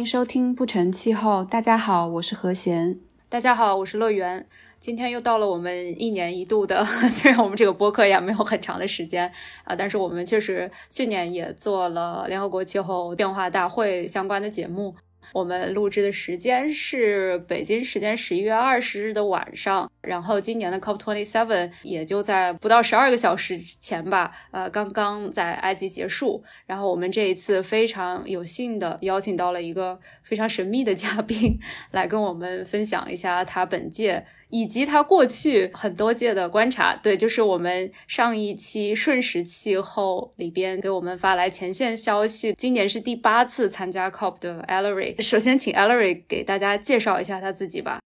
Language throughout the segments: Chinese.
欢迎收听不成气候。大家好，我是何贤。大家好，我是乐园。今天又到了我们一年一度的，虽然我们这个播客也没有很长的时间啊，但是我们确实去年也做了联合国气候变化大会相关的节目。我们录制的时间是北京时间十一月二十日的晚上，然后今年的 COP twenty seven 也就在不到十二个小时前吧，呃，刚刚在埃及结束。然后我们这一次非常有幸的邀请到了一个非常神秘的嘉宾，来跟我们分享一下他本届。以及他过去很多届的观察，对，就是我们上一期瞬时气候里边给我们发来前线消息，今年是第八次参加 COP 的 Ellery。首先，请 Ellery 给大家介绍一下他自己吧。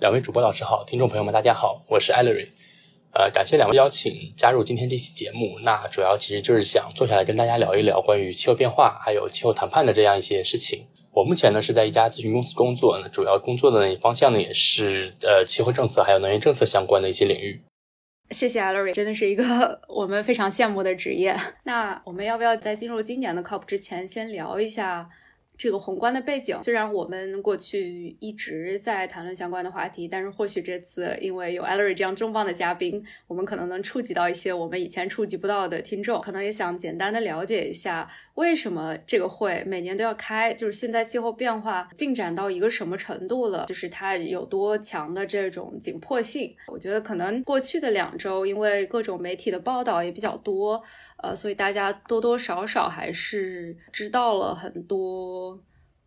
两位主播老师好，听众朋友们大家好，我是 Ellery。呃，感谢两位邀请加入今天这期节目。那主要其实就是想坐下来跟大家聊一聊关于气候变化还有气候谈判的这样一些事情。我目前呢是在一家咨询公司工作，那主要工作的方向呢也是呃气候政策还有能源政策相关的一些领域。谢谢 Ellery，真的是一个我们非常羡慕的职业。那我们要不要在进入今年的 COP 之前，先聊一下？这个宏观的背景，虽然我们过去一直在谈论相关的话题，但是或许这次因为有 Ellery 这样重磅的嘉宾，我们可能能触及到一些我们以前触及不到的听众，可能也想简单的了解一下，为什么这个会每年都要开，就是现在气候变化进展到一个什么程度了，就是它有多强的这种紧迫性。我觉得可能过去的两周，因为各种媒体的报道也比较多。呃，所以大家多多少少还是知道了很多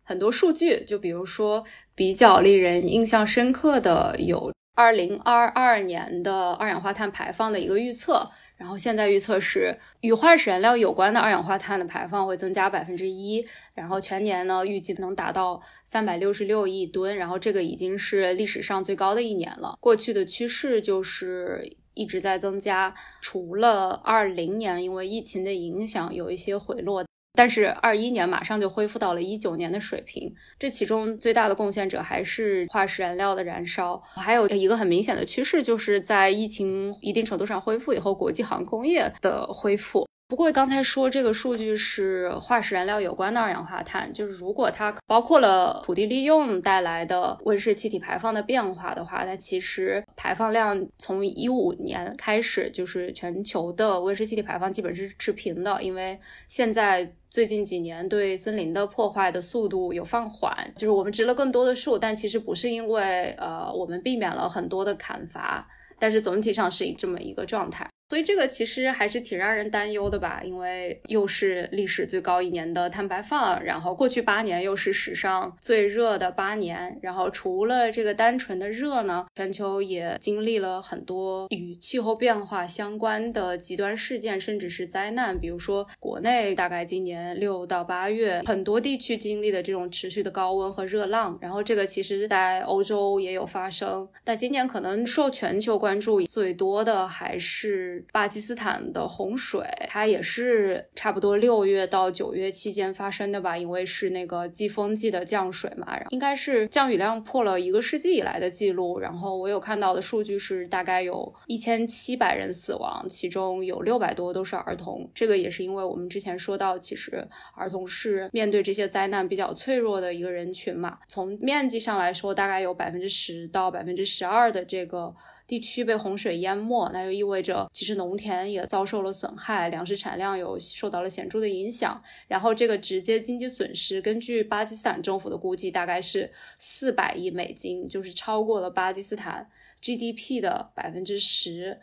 很多数据，就比如说比较令人印象深刻的有二零二二年的二氧化碳排放的一个预测，然后现在预测是与化石燃料有关的二氧化碳的排放会增加百分之一，然后全年呢预计能达到三百六十六亿吨，然后这个已经是历史上最高的一年了。过去的趋势就是。一直在增加，除了二零年因为疫情的影响有一些回落，但是二一年马上就恢复到了一九年的水平。这其中最大的贡献者还是化石燃料的燃烧，还有一个很明显的趋势，就是在疫情一定程度上恢复以后，国际航空业的恢复。不过刚才说这个数据是化石燃料有关的二氧化碳，就是如果它包括了土地利用带来的温室气体排放的变化的话，它其实排放量从一五年开始就是全球的温室气体排放基本是持平的，因为现在最近几年对森林的破坏的速度有放缓，就是我们植了更多的树，但其实不是因为呃我们避免了很多的砍伐，但是总体上是以这么一个状态。所以这个其实还是挺让人担忧的吧，因为又是历史最高一年的碳排放，然后过去八年又是史上最热的八年，然后除了这个单纯的热呢，全球也经历了很多与气候变化相关的极端事件，甚至是灾难，比如说国内大概今年六到八月，很多地区经历的这种持续的高温和热浪，然后这个其实在欧洲也有发生，但今年可能受全球关注最多的还是。巴基斯坦的洪水，它也是差不多六月到九月期间发生的吧？因为是那个季风季的降水嘛，应该是降雨量破了一个世纪以来的记录。然后我有看到的数据是，大概有一千七百人死亡，其中有六百多都是儿童。这个也是因为我们之前说到，其实儿童是面对这些灾难比较脆弱的一个人群嘛。从面积上来说，大概有百分之十到百分之十二的这个。地区被洪水淹没，那就意味着其实农田也遭受了损害，粮食产量有受到了显著的影响。然后这个直接经济损失，根据巴基斯坦政府的估计，大概是四百亿美金，就是超过了巴基斯坦 GDP 的百分之十。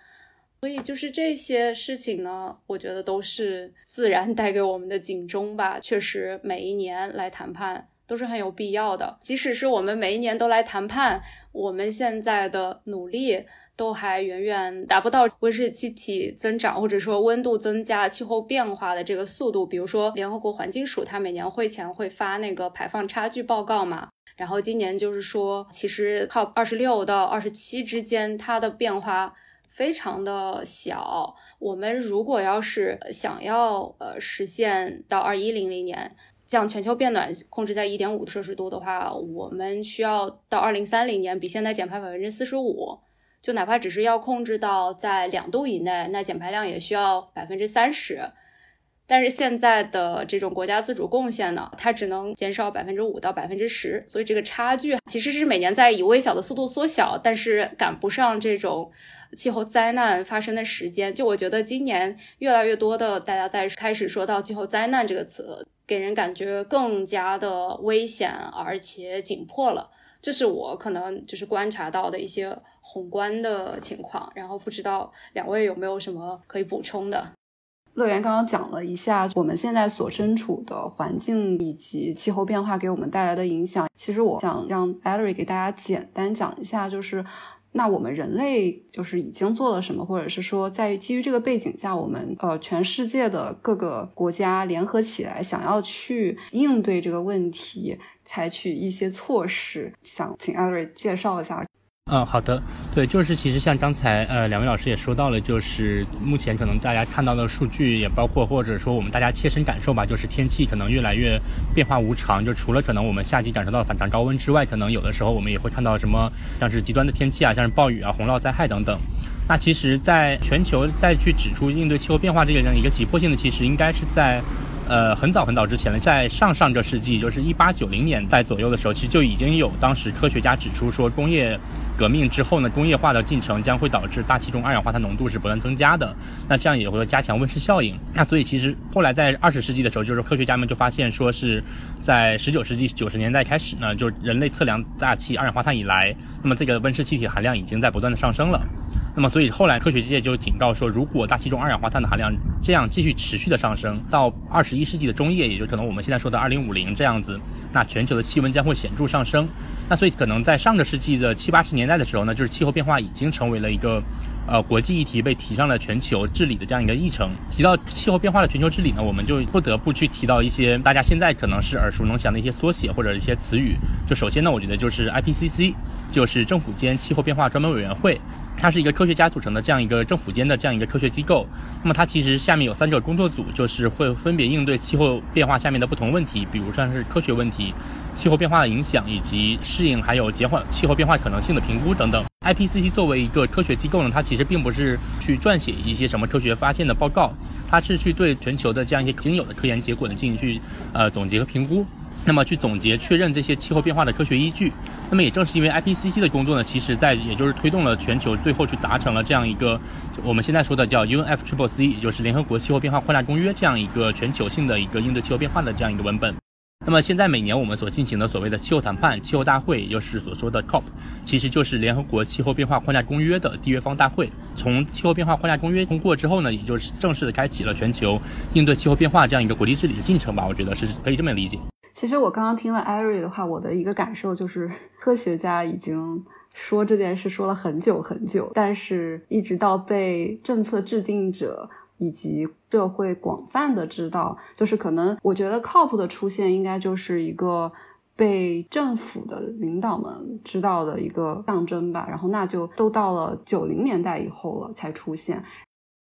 所以就是这些事情呢，我觉得都是自然带给我们的警钟吧。确实，每一年来谈判。都是很有必要的，即使是我们每一年都来谈判，我们现在的努力都还远远达不到温室气体增长或者说温度增加、气候变化的这个速度。比如说，联合国环境署它每年会前会发那个排放差距报告嘛，然后今年就是说，其实靠二十六到二十七之间，它的变化非常的小。我们如果要是想要呃实现到二一零零年。将全球变暖控制在一点五摄氏度的话，我们需要到二零三零年比现在减排百分之四十五。就哪怕只是要控制到在两度以内，那减排量也需要百分之三十。但是现在的这种国家自主贡献呢，它只能减少百分之五到百分之十，所以这个差距其实是每年在以微小的速度缩小，但是赶不上这种气候灾难发生的时间。就我觉得今年越来越多的大家在开始说到气候灾难这个词，给人感觉更加的危险而且紧迫了。这是我可能就是观察到的一些宏观的情况，然后不知道两位有没有什么可以补充的。乐园刚刚讲了一下我们现在所身处的环境以及气候变化给我们带来的影响。其实我想让 Ellery 给大家简单讲一下，就是那我们人类就是已经做了什么，或者是说在基于这个背景下，我们呃全世界的各个国家联合起来想要去应对这个问题，采取一些措施。想请艾瑞介绍一下。嗯，好的，对，就是其实像刚才呃两位老师也说到了，就是目前可能大家看到的数据也包括或者说我们大家切身感受吧，就是天气可能越来越变化无常，就除了可能我们夏季感受到反常高温之外，可能有的时候我们也会看到什么像是极端的天气啊，像是暴雨啊、洪涝灾害等等。那其实，在全球再去指出应对气候变化这个样一个急迫性的，其实应该是在。呃，很早很早之前了，在上上个世纪，就是一八九零年代左右的时候，其实就已经有当时科学家指出说，工业革命之后呢，工业化的进程将会导致大气中二氧化碳浓度是不断增加的。那这样也会加强温室效应。那所以其实后来在二十世纪的时候，就是科学家们就发现说是在十九世纪九十年代开始呢，就是人类测量大气二氧化碳以来，那么这个温室气体含量已经在不断的上升了。那么，所以后来科学界就警告说，如果大气中二氧化碳的含量这样继续持续的上升，到二十一世纪的中叶，也就可能我们现在说的二零五零这样子，那全球的气温将会显著上升。那所以可能在上个世纪的七八十年代的时候呢，就是气候变化已经成为了一个。呃，国际议题被提上了全球治理的这样一个议程。提到气候变化的全球治理呢，我们就不得不去提到一些大家现在可能是耳熟能详的一些缩写或者一些词语。就首先呢，我觉得就是 IPCC，就是政府间气候变化专门委员会，它是一个科学家组成的这样一个政府间的这样一个科学机构。那么它其实下面有三个工作组，就是会分别应对气候变化下面的不同问题，比如像是科学问题、气候变化的影响以及适应，还有减缓气候变化可能性的评估等等。IPCC 作为一个科学机构呢，它其实并不是去撰写一些什么科学发现的报告，它是去对全球的这样一些经有的科研结果呢进行去呃总结和评估，那么去总结确认这些气候变化的科学依据。那么也正是因为 IPCC 的工作呢，其实在也就是推动了全球最后去达成了这样一个我们现在说的叫 UNFCCC，也就是联合国气候变化框架公约这样一个全球性的一个应对气候变化的这样一个文本。那么现在每年我们所进行的所谓的气候谈判、气候大会，也就是所说的 COP，其实就是联合国气候变化框架公约的缔约方大会。从气候变化框架公约通过之后呢，也就是正式的开启了全球应对气候变化这样一个国际治理的进程吧。我觉得是可以这么理解。其实我刚刚听了艾瑞的话，我的一个感受就是，科学家已经说这件事说了很久很久，但是一直到被政策制定者。以及社会广泛的知道，就是可能我觉得 COP 的出现应该就是一个被政府的领导们知道的一个象征吧。然后那就都到了九零年代以后了才出现，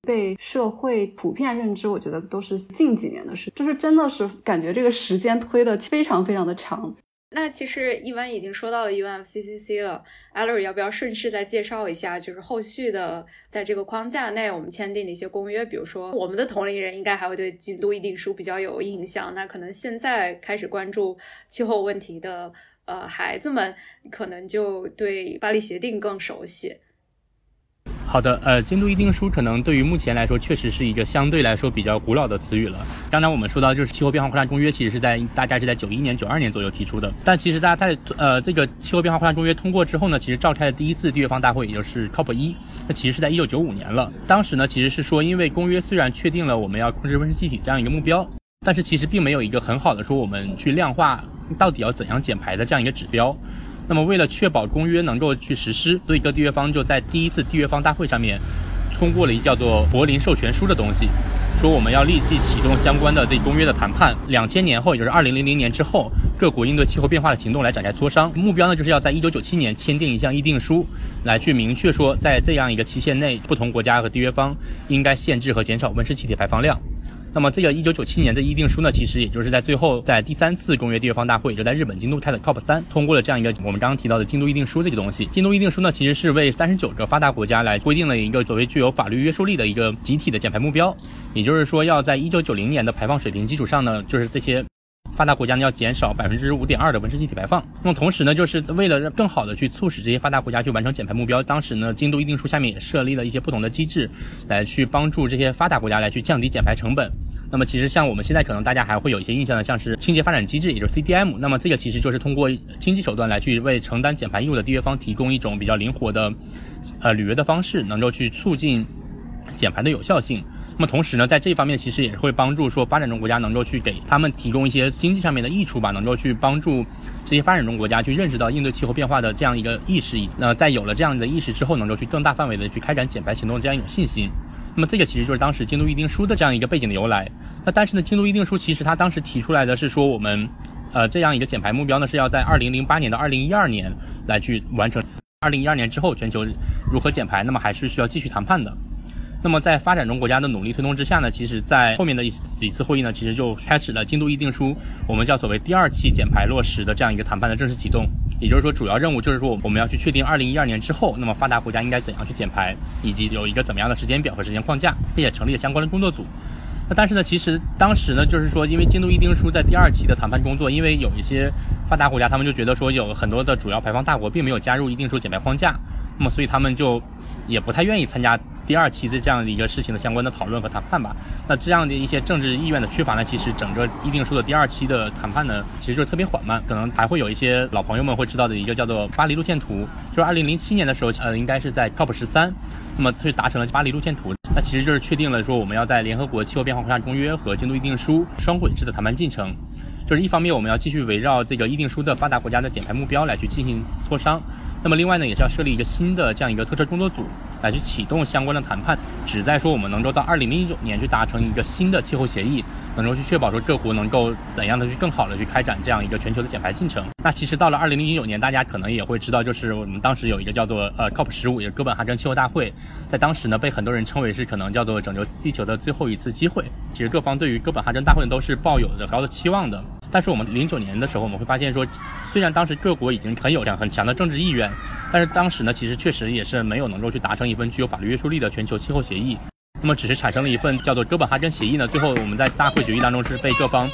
被社会普遍认知，我觉得都是近几年的事，就是真的是感觉这个时间推的非常非常的长。那其实一文已经说到了 UNFCCC 了 e l l e r 要不要顺势再介绍一下？就是后续的在这个框架内我们签订的一些公约，比如说我们的同龄人应该还会对京都议定书比较有印象。那可能现在开始关注气候问题的呃孩子们，可能就对巴黎协定更熟悉。好的，呃，京都议定书可能对于目前来说，确实是一个相对来说比较古老的词语了。刚才我们说到，就是气候变化框架公约，其实是在大概是在九一年、九二年左右提出的。但其实大家在呃这个气候变化框架公约通过之后呢，其实召开的第一次缔约方大会，也就是 COP 一，那其实是在一九九五年了。当时呢，其实是说，因为公约虽然确定了我们要控制温室气体这样一个目标，但是其实并没有一个很好的说我们去量化到底要怎样减排的这样一个指标。那么，为了确保公约能够去实施，所以各缔约方就在第一次缔约方大会上面通过了一叫做柏林授权书的东西，说我们要立即启动相关的这公约的谈判。两千年后，也就是二零零零年之后，各国应对气候变化的行动来展开磋商。目标呢，就是要在一九九七年签订一项议定书，来去明确说，在这样一个期限内，不同国家和缔约方应该限制和减少温室气体排放量。那么这个一九九七年的议定书呢，其实也就是在最后在第三次公约缔约方大会，就在日本京都开的 COP 三通过了这样一个我们刚刚提到的京都议定书这个东西。京都议定书呢，其实是为三十九个发达国家来规定了一个所谓具有法律约束力的一个集体的减排目标，也就是说要在一九九零年的排放水平基础上呢，就是这些。发达国家呢要减少百分之五点二的温室气体排放。那么同时呢，就是为了更好的去促使这些发达国家去完成减排目标，当时呢，京都议定书下面也设立了一些不同的机制，来去帮助这些发达国家来去降低减排成本。那么其实像我们现在可能大家还会有一些印象的，像是清洁发展机制，也就是 CDM。那么这个其实就是通过经济手段来去为承担减排义务的缔约方提供一种比较灵活的，呃履约的方式，能够去促进减排的有效性。那么同时呢，在这一方面其实也会帮助说发展中国家能够去给他们提供一些经济上面的益处吧，能够去帮助这些发展中国家去认识到应对气候变化的这样一个意识。那在有了这样的意识之后，能够去更大范围的去开展减排行动这样一种信心。那么这个其实就是当时京都议定书的这样一个背景的由来。那但是呢，京都议定书其实它当时提出来的是说，我们呃这样一个减排目标呢是要在二零零八年到二零一二年来去完成。二零一二年之后全球如何减排，那么还是需要继续谈判的。那么在发展中国家的努力推动之下呢，其实，在后面的一几次会议呢，其实就开始了京都议定书，我们叫所谓第二期减排落实的这样一个谈判的正式启动。也就是说，主要任务就是说，我们要去确定二零一二年之后，那么发达国家应该怎样去减排，以及有一个怎么样的时间表和时间框架，并且成立了相关的工作组。那但是呢，其实当时呢，就是说，因为京都议定书在第二期的谈判工作，因为有一些发达国家，他们就觉得说，有很多的主要排放大国并没有加入议定书减排框架，那么所以他们就也不太愿意参加。第二期的这样的一个事情的相关的讨论和谈判吧，那这样的一些政治意愿的缺乏呢，其实整个议定书的第二期的谈判呢，其实就是特别缓慢，可能还会有一些老朋友们会知道的一个叫做巴黎路线图，就是二零零七年的时候，呃，应该是在 COP 十三，那么它就达成了巴黎路线图，那其实就是确定了说我们要在联合国气候变化框架公约和京都议定书双轨制的谈判进程，就是一方面我们要继续围绕这个议定书的发达国家的减排目标来去进行磋商。那么另外呢，也是要设立一个新的这样一个特设工作组，来去启动相关的谈判，旨在说我们能够到二零零九年去达成一个新的气候协议，能够去确保说各国能够怎样的去更好的去开展这样一个全球的减排进程。那其实到了二零零九年，大家可能也会知道，就是我们当时有一个叫做呃 COP 十五，也是哥本哈根气候大会，在当时呢被很多人称为是可能叫做拯救地球的最后一次机会。其实各方对于哥本哈根大会呢都是抱有着高的期望的。但是我们零九年的时候，我们会发现说，虽然当时各国已经很有这样很强的政治意愿，但是当时呢，其实确实也是没有能够去达成一份具有法律约束力的全球气候协议。那么只是产生了一份叫做哥本哈根协议呢，最后我们在大会决议当中是被各方。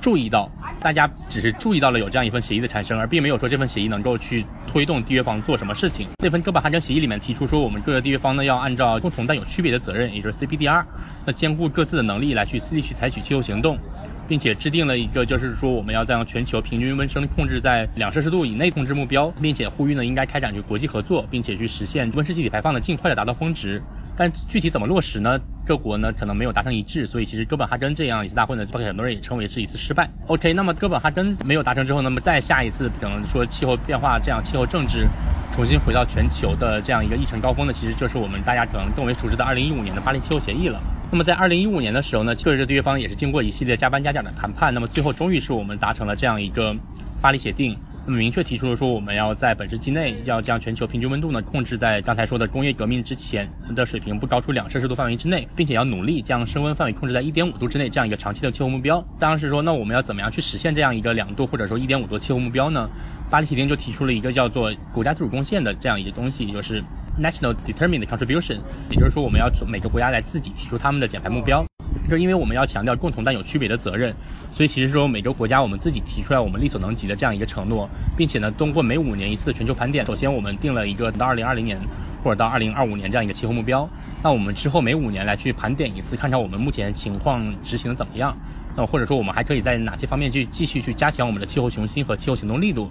注意到，大家只是注意到了有这样一份协议的产生，而并没有说这份协议能够去推动缔约方做什么事情。这份哥本哈根协议里面提出说，我们各个缔约方呢要按照共同但有区别的责任，也就是 CPDR，那兼顾各自的能力来去自己去采取气候行动，并且制定了一个就是说我们要将全球平均温升控制在两摄氏度以内控制目标，并且呼吁呢应该开展去国际合作，并且去实现温室气体排放的尽快的达到峰值。但具体怎么落实呢？各国呢可能没有达成一致，所以其实哥本哈根这样一次大会呢，被很多人也称为是一次失败。OK，那么哥本哈根没有达成之后，那么再下一次可能说气候变化这样气候政治重新回到全球的这样一个议程高峰呢，其实就是我们大家可能更为熟知的二零一五年的巴黎气候协议了。那么在二零一五年的时候呢，就是对方也是经过一系列加班加点的谈判，那么最后终于是我们达成了这样一个巴黎协定。那么明确提出了说，我们要在本世纪内要将全球平均温度呢控制在刚才说的工业革命之前的水平，不高出两摄氏度范围之内，并且要努力将升温范围控制在一点五度之内这样一个长期的气候目标。当时说，那我们要怎么样去实现这样一个两度或者说一点五度气候目标呢？巴黎协定就提出了一个叫做国家自主贡献的这样一个东西，就是 national determined contribution，也就是说我们要从每个国家来自己提出他们的减排目标。就是因为我们要强调共同但有区别的责任，所以其实说每个国家我们自己提出来我们力所能及的这样一个承诺，并且呢，通过每五年一次的全球盘点，首先我们定了一个到二零二零年或者到二零二五年这样一个气候目标，那我们之后每五年来去盘点一次，看看我们目前情况执行的怎么样，那或者说我们还可以在哪些方面去继续去加强我们的气候雄心和气候行动力度。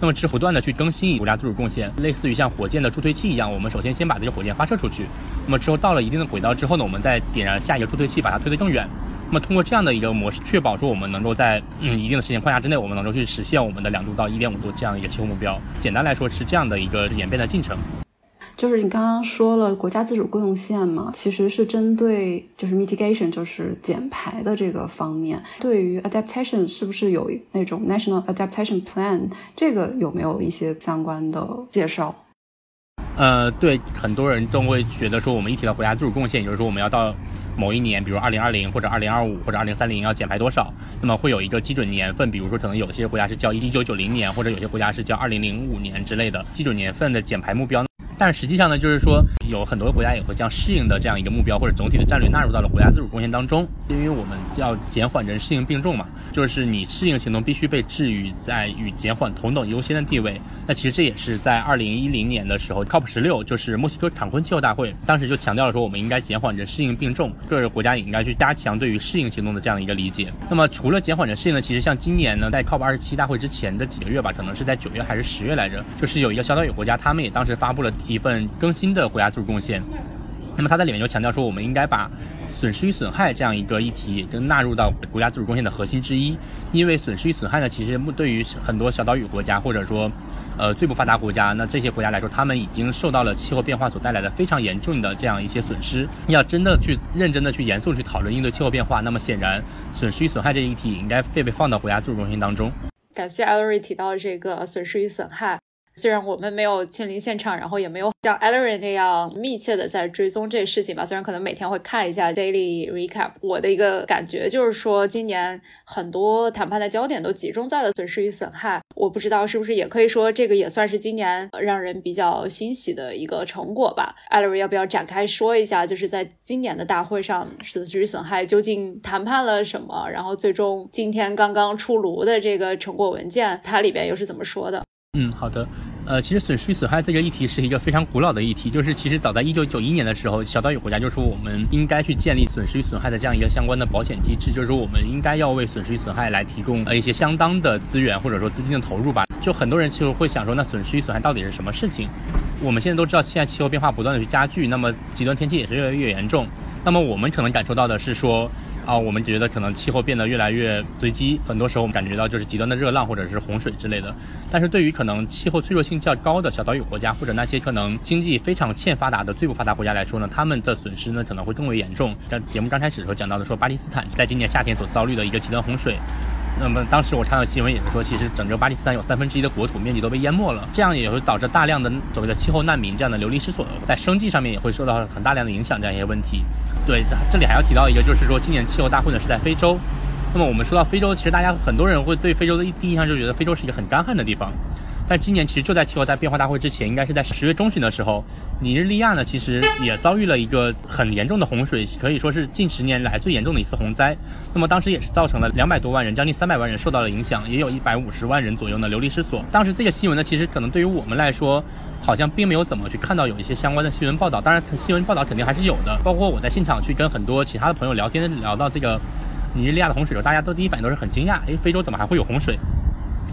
那么，是不断的去更新国家自主贡献，类似于像火箭的助推器一样，我们首先先把这个火箭发射出去，那么之后到了一定的轨道之后呢，我们再点燃下一个助推器，把它推得更远。那么通过这样的一个模式，确保说我们能够在嗯一定的时间框架之内，我们能够去实现我们的两度到一点五度这样一个气候目标。简单来说是这样的一个演变的进程。就是你刚刚说了国家自主贡献嘛，其实是针对就是 mitigation，就是减排的这个方面。对于 adaptation，是不是有那种 national adaptation plan？这个有没有一些相关的介绍？呃，对，很多人都会觉得说，我们一提到国家自主贡献，也就是说我们要到某一年，比如二零二零或者二零二五或者二零三零要减排多少，那么会有一个基准年份，比如说可能有些国家是叫一九九零年，或者有些国家是叫二零零五年之类的基准年份的减排目标。但实际上呢，就是说有很多国家也会将适应的这样一个目标或者总体的战略纳入到了国家自主贡献当中，因为我们要减缓人适应并重嘛，就是你适应行动必须被置于在与减缓同等优先的地位。那其实这也是在二零一零年的时候，COP 十六就是墨西哥坎昆气候大会，当时就强调了说我们应该减缓人适应并重，各个国家也应该去加强对于适应行动的这样一个理解。那么除了减缓人适应呢，其实像今年呢，在 COP 二十七大会之前的几个月吧，可能是在九月还是十月来着，就是有一个小岛屿国家，他们也当时发布了。一份更新的国家自主贡献，那么他在里面就强调说，我们应该把损失与损害这样一个议题跟纳入到国家自主贡献的核心之一。因为损失与损害呢，其实对于很多小岛屿国家或者说呃最不发达国家，那这些国家来说，他们已经受到了气候变化所带来的非常严重的这样一些损失。要真的去认真的去严肃去讨论应对气候变化，那么显然损失与损害这一议题应该被被放到国家自主贡献当中。感谢艾 l r y 提到这个损失与损害。虽然我们没有亲临现场，然后也没有像 e l l e r 那样密切的在追踪这事情吧。虽然可能每天会看一下 daily recap，我的一个感觉就是说，今年很多谈判的焦点都集中在了损失与损害。我不知道是不是也可以说，这个也算是今年让人比较欣喜的一个成果吧。e l l e r 要不要展开说一下，就是在今年的大会上，损失与损害究竟谈判了什么？然后最终今天刚刚出炉的这个成果文件，它里边又是怎么说的？嗯，好的。呃，其实损失与损害这个议题是一个非常古老的议题，就是其实早在一九九一年的时候，小岛屿国家就说我们应该去建立损失与损害的这样一个相关的保险机制，就是说我们应该要为损失与损害来提供呃一些相当的资源或者说资金的投入吧。就很多人其实会想说，那损失与损害到底是什么事情？我们现在都知道，现在气候变化不断的去加剧，那么极端天气也是越来越严重。那么我们可能感受到的是说。啊，我们觉得可能气候变得越来越随机，很多时候我们感觉到就是极端的热浪或者是洪水之类的。但是对于可能气候脆弱性较高的小岛屿国家，或者那些可能经济非常欠发达的最不发达国家来说呢，他们的损失呢可能会更为严重。像节目刚开始的时候讲到的，说巴基斯坦在今年夏天所遭遇的一个极端洪水。那么当时我看到新闻也是说，其实整个巴基斯坦有三分之一的国土面积都被淹没了，这样也会导致大量的所谓的气候难民这样的流离失所，在生计上面也会受到很大量的影响，这样一些问题。对，这里还要提到一个，就是说今年气候大会呢是在非洲。那么我们说到非洲，其实大家很多人会对非洲的第一印象就觉得非洲是一个很干旱的地方。但今年其实就在气候在变化大会之前，应该是在十月中旬的时候，尼日利亚呢其实也遭遇了一个很严重的洪水，可以说是近十年来最严重的一次洪灾。那么当时也是造成了两百多万人，将近三百万人受到了影响，也有一百五十万人左右呢流离失所。当时这个新闻呢，其实可能对于我们来说，好像并没有怎么去看到有一些相关的新闻报道。当然，新闻报道肯定还是有的。包括我在现场去跟很多其他的朋友聊天，聊到这个尼日利亚的洪水的时候，大家都第一反应都是很惊讶，诶，非洲怎么还会有洪水？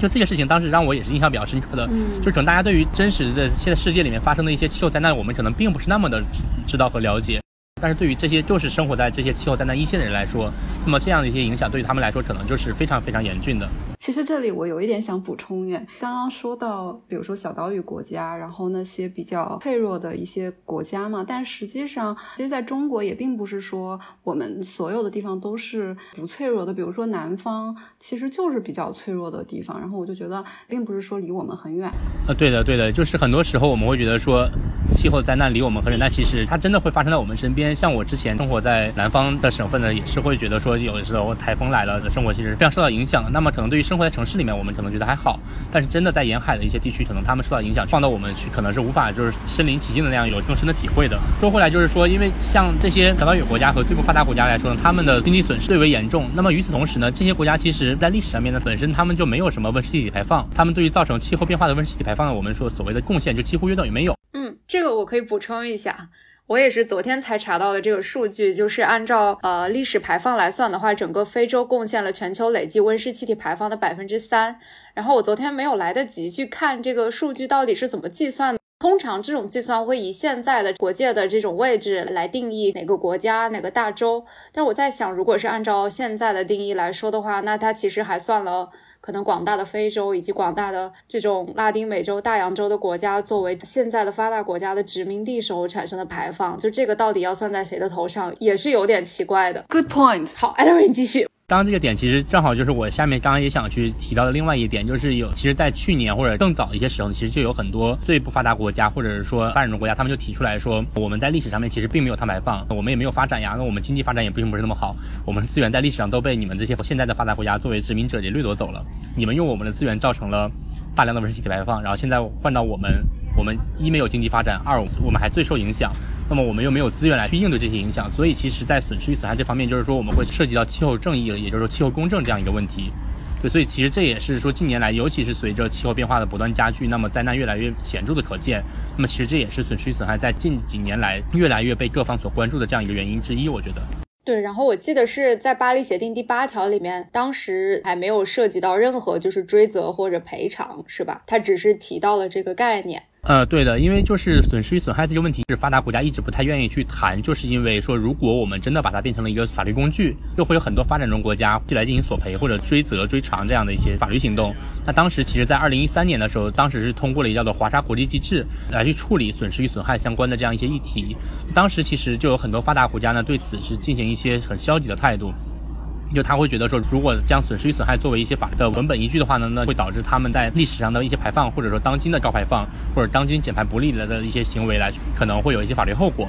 就这个事情，当时让我也是印象比较深刻的，就可能大家对于真实的现在世界里面发生的一些气候灾难，我们可能并不是那么的知道和了解。但是对于这些就是生活在这些气候灾难一线的人来说，那么这样的一些影响对于他们来说可能就是非常非常严峻的。其实这里我有一点想补充耶，刚刚说到，比如说小岛屿国家，然后那些比较脆弱的一些国家嘛，但实际上，其实在中国也并不是说我们所有的地方都是不脆弱的。比如说南方其实就是比较脆弱的地方，然后我就觉得并不是说离我们很远。呃，对的，对的，就是很多时候我们会觉得说气候灾难离我们很远，但其实它真的会发生在我们身边。像我之前生活在南方的省份呢，也是会觉得说，有的时候台风来了，的生活其实非常受到影响。那么可能对于生活在城市里面，我们可能觉得还好，但是真的在沿海的一些地区，可能他们受到影响，放到我们去，可能是无法就是身临其境的那样有更深的体会的。说回来就是说，因为像这些小岛屿国家和最不发达国家来说呢，他们的经济损失最为严重。那么与此同时呢，这些国家其实在历史上面呢，本身他们就没有什么温室气体排放，他们对于造成气候变化的温室气体排放呢，我们说所谓的贡献就几乎约等于没有。嗯，这个我可以补充一下。我也是昨天才查到的这个数据，就是按照呃历史排放来算的话，整个非洲贡献了全球累计温室气体排放的百分之三。然后我昨天没有来得及去看这个数据到底是怎么计算的。通常这种计算会以现在的国界的这种位置来定义哪个国家哪个大洲。但我在想，如果是按照现在的定义来说的话，那它其实还算了。可能广大的非洲以及广大的这种拉丁美洲、大洋洲的国家，作为现在的发达国家的殖民地时候产生的排放，就这个到底要算在谁的头上，也是有点奇怪的。Good point。好，艾德瑞继续。刚刚这个点其实正好就是我下面刚刚也想去提到的另外一点，就是有其实，在去年或者更早一些时候，其实就有很多最不发达国家或者是说发展中国家，他们就提出来说，我们在历史上面其实并没有碳排放，我们也没有发展呀，那我们经济发展也并不是那么好，我们资源在历史上都被你们这些现在的发达国家作为殖民者给掠夺走了，你们用我们的资源造成了大量的温室气体排放，然后现在换到我们，我们一没有经济发展，二我们还最受影响。那么我们又没有资源来去应对这些影响，所以其实，在损失与损害这方面，就是说我们会涉及到气候正义，也就是说气候公正这样一个问题。对，所以其实这也是说近年来，尤其是随着气候变化的不断加剧，那么灾难越来越显著的可见。那么其实这也是损失与损害在近几年来越来越被各方所关注的这样一个原因之一，我觉得。对，然后我记得是在巴黎协定第八条里面，当时还没有涉及到任何就是追责或者赔偿，是吧？它只是提到了这个概念。呃，对的，因为就是损失与损害这个问题，是发达国家一直不太愿意去谈，就是因为说，如果我们真的把它变成了一个法律工具，又会有很多发展中国家就来进行索赔或者追责、追偿这样的一些法律行动。那当时其实，在二零一三年的时候，当时是通过了一个叫做华沙国际机制来去处理损失与损害相关的这样一些议题。当时其实就有很多发达国家呢，对此是进行一些很消极的态度。就他会觉得说，如果将损失与损害作为一些法的文本依据的话呢，那会导致他们在历史上的一些排放，或者说当今的高排放，或者当今减排不利的的一些行为来，可能会有一些法律后果。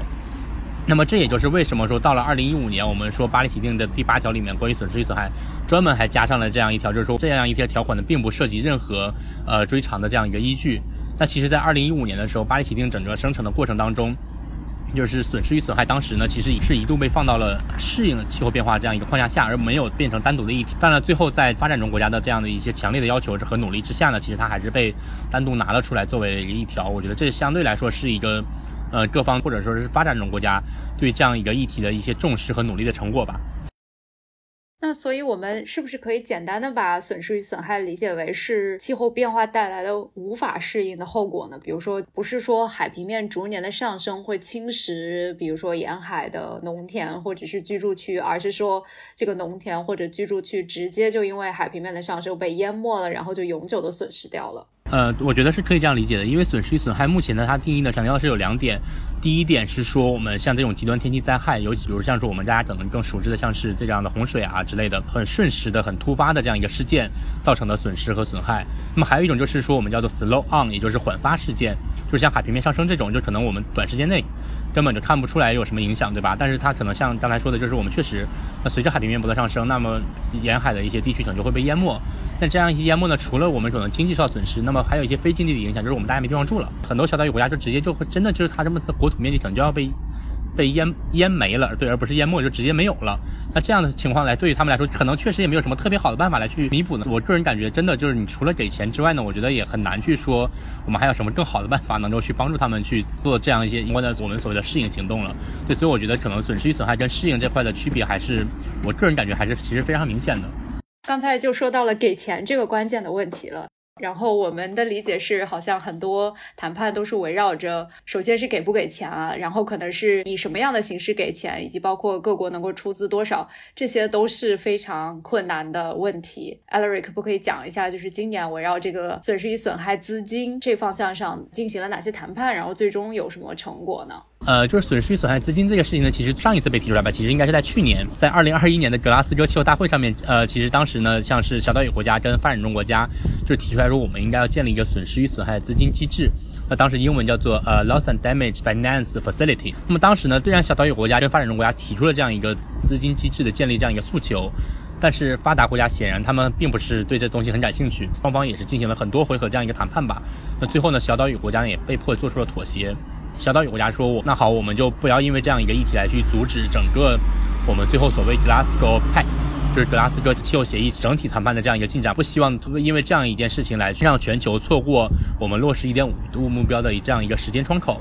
那么这也就是为什么说到了二零一五年，我们说巴黎协定的第八条里面关于损失与损害，专门还加上了这样一条，就是说这样一条条款呢，并不涉及任何呃追偿的这样一个依据。那其实，在二零一五年的时候，巴黎协定整个生成的过程当中。就是损失与损害，当时呢，其实也是一度被放到了适应气候变化这样一个框架下，而没有变成单独的议题。当然，最后在发展中国家的这样的一些强烈的要求和努力之下呢，其实它还是被单独拿了出来作为一个一条。我觉得这相对来说是一个，呃，各方或者说是发展中国家对这样一个议题的一些重视和努力的成果吧。那所以，我们是不是可以简单的把损失与损害理解为是气候变化带来的无法适应的后果呢？比如说，不是说海平面逐年的上升会侵蚀，比如说沿海的农田或者是居住区，而是说这个农田或者居住区直接就因为海平面的上升被淹没了，然后就永久的损失掉了。呃，我觉得是可以这样理解的，因为损失与损害目前呢，它定义呢强调的是有两点。第一点是说，我们像这种极端天气灾害，尤其比如像是我们大家可能更熟知的，像是这样的洪水啊之类的，很瞬时的、很突发的这样一个事件造成的损失和损害。那么还有一种就是说，我们叫做 slow on，也就是缓发事件，就是像海平面上升这种，就可能我们短时间内。根本就看不出来有什么影响，对吧？但是它可能像刚才说的，就是我们确实，那随着海平面不断上升，那么沿海的一些地区可能就会被淹没。那这样一些淹没呢，除了我们可能经济受到损失，那么还有一些非经济的影响，就是我们大家没地方住了。很多小岛屿国家就直接就会真的就是它这么的国土面积可能就要被。被淹淹没了，对，而不是淹没就直接没有了。那这样的情况来，对于他们来说，可能确实也没有什么特别好的办法来去弥补呢。我个人感觉，真的就是你除了给钱之外呢，我觉得也很难去说我们还有什么更好的办法能够去帮助他们去做这样一些相关的我们所谓的适应行动了。对，所以我觉得可能损失与损害跟适应这块的区别，还是我个人感觉还是其实非常明显的。刚才就说到了给钱这个关键的问题了。然后我们的理解是，好像很多谈判都是围绕着，首先是给不给钱啊，然后可能是以什么样的形式给钱，以及包括各国能够出资多少，这些都是非常困难的问题。艾 l r i 可不可以讲一下，就是今年围绕这个损失与损害资金这方向上进行了哪些谈判，然后最终有什么成果呢？呃，就是损失与损害资金这个事情呢，其实上一次被提出来吧，其实应该是在去年，在二零二一年的格拉斯哥气候大会上面。呃，其实当时呢，像是小岛屿国家跟发展中国家，就是提出来说，我们应该要建立一个损失与损害资金机制。那当时英文叫做呃 Loss and Damage Finance Facility。那么当时呢，虽然小岛屿国家跟发展中国家提出了这样一个资金机制的建立这样一个诉求，但是发达国家显然他们并不是对这东西很感兴趣，双方也是进行了很多回合这样一个谈判吧。那最后呢，小岛屿国家呢也被迫做出了妥协。小岛屿国家说：“我那好，我们就不要因为这样一个议题来去阻止整个我们最后所谓 Glasgow Pact，就是格拉斯哥气候协议整体谈判的这样一个进展。不希望因为这样一件事情来让全球错过我们落实1.5度目标的这样一个时间窗口。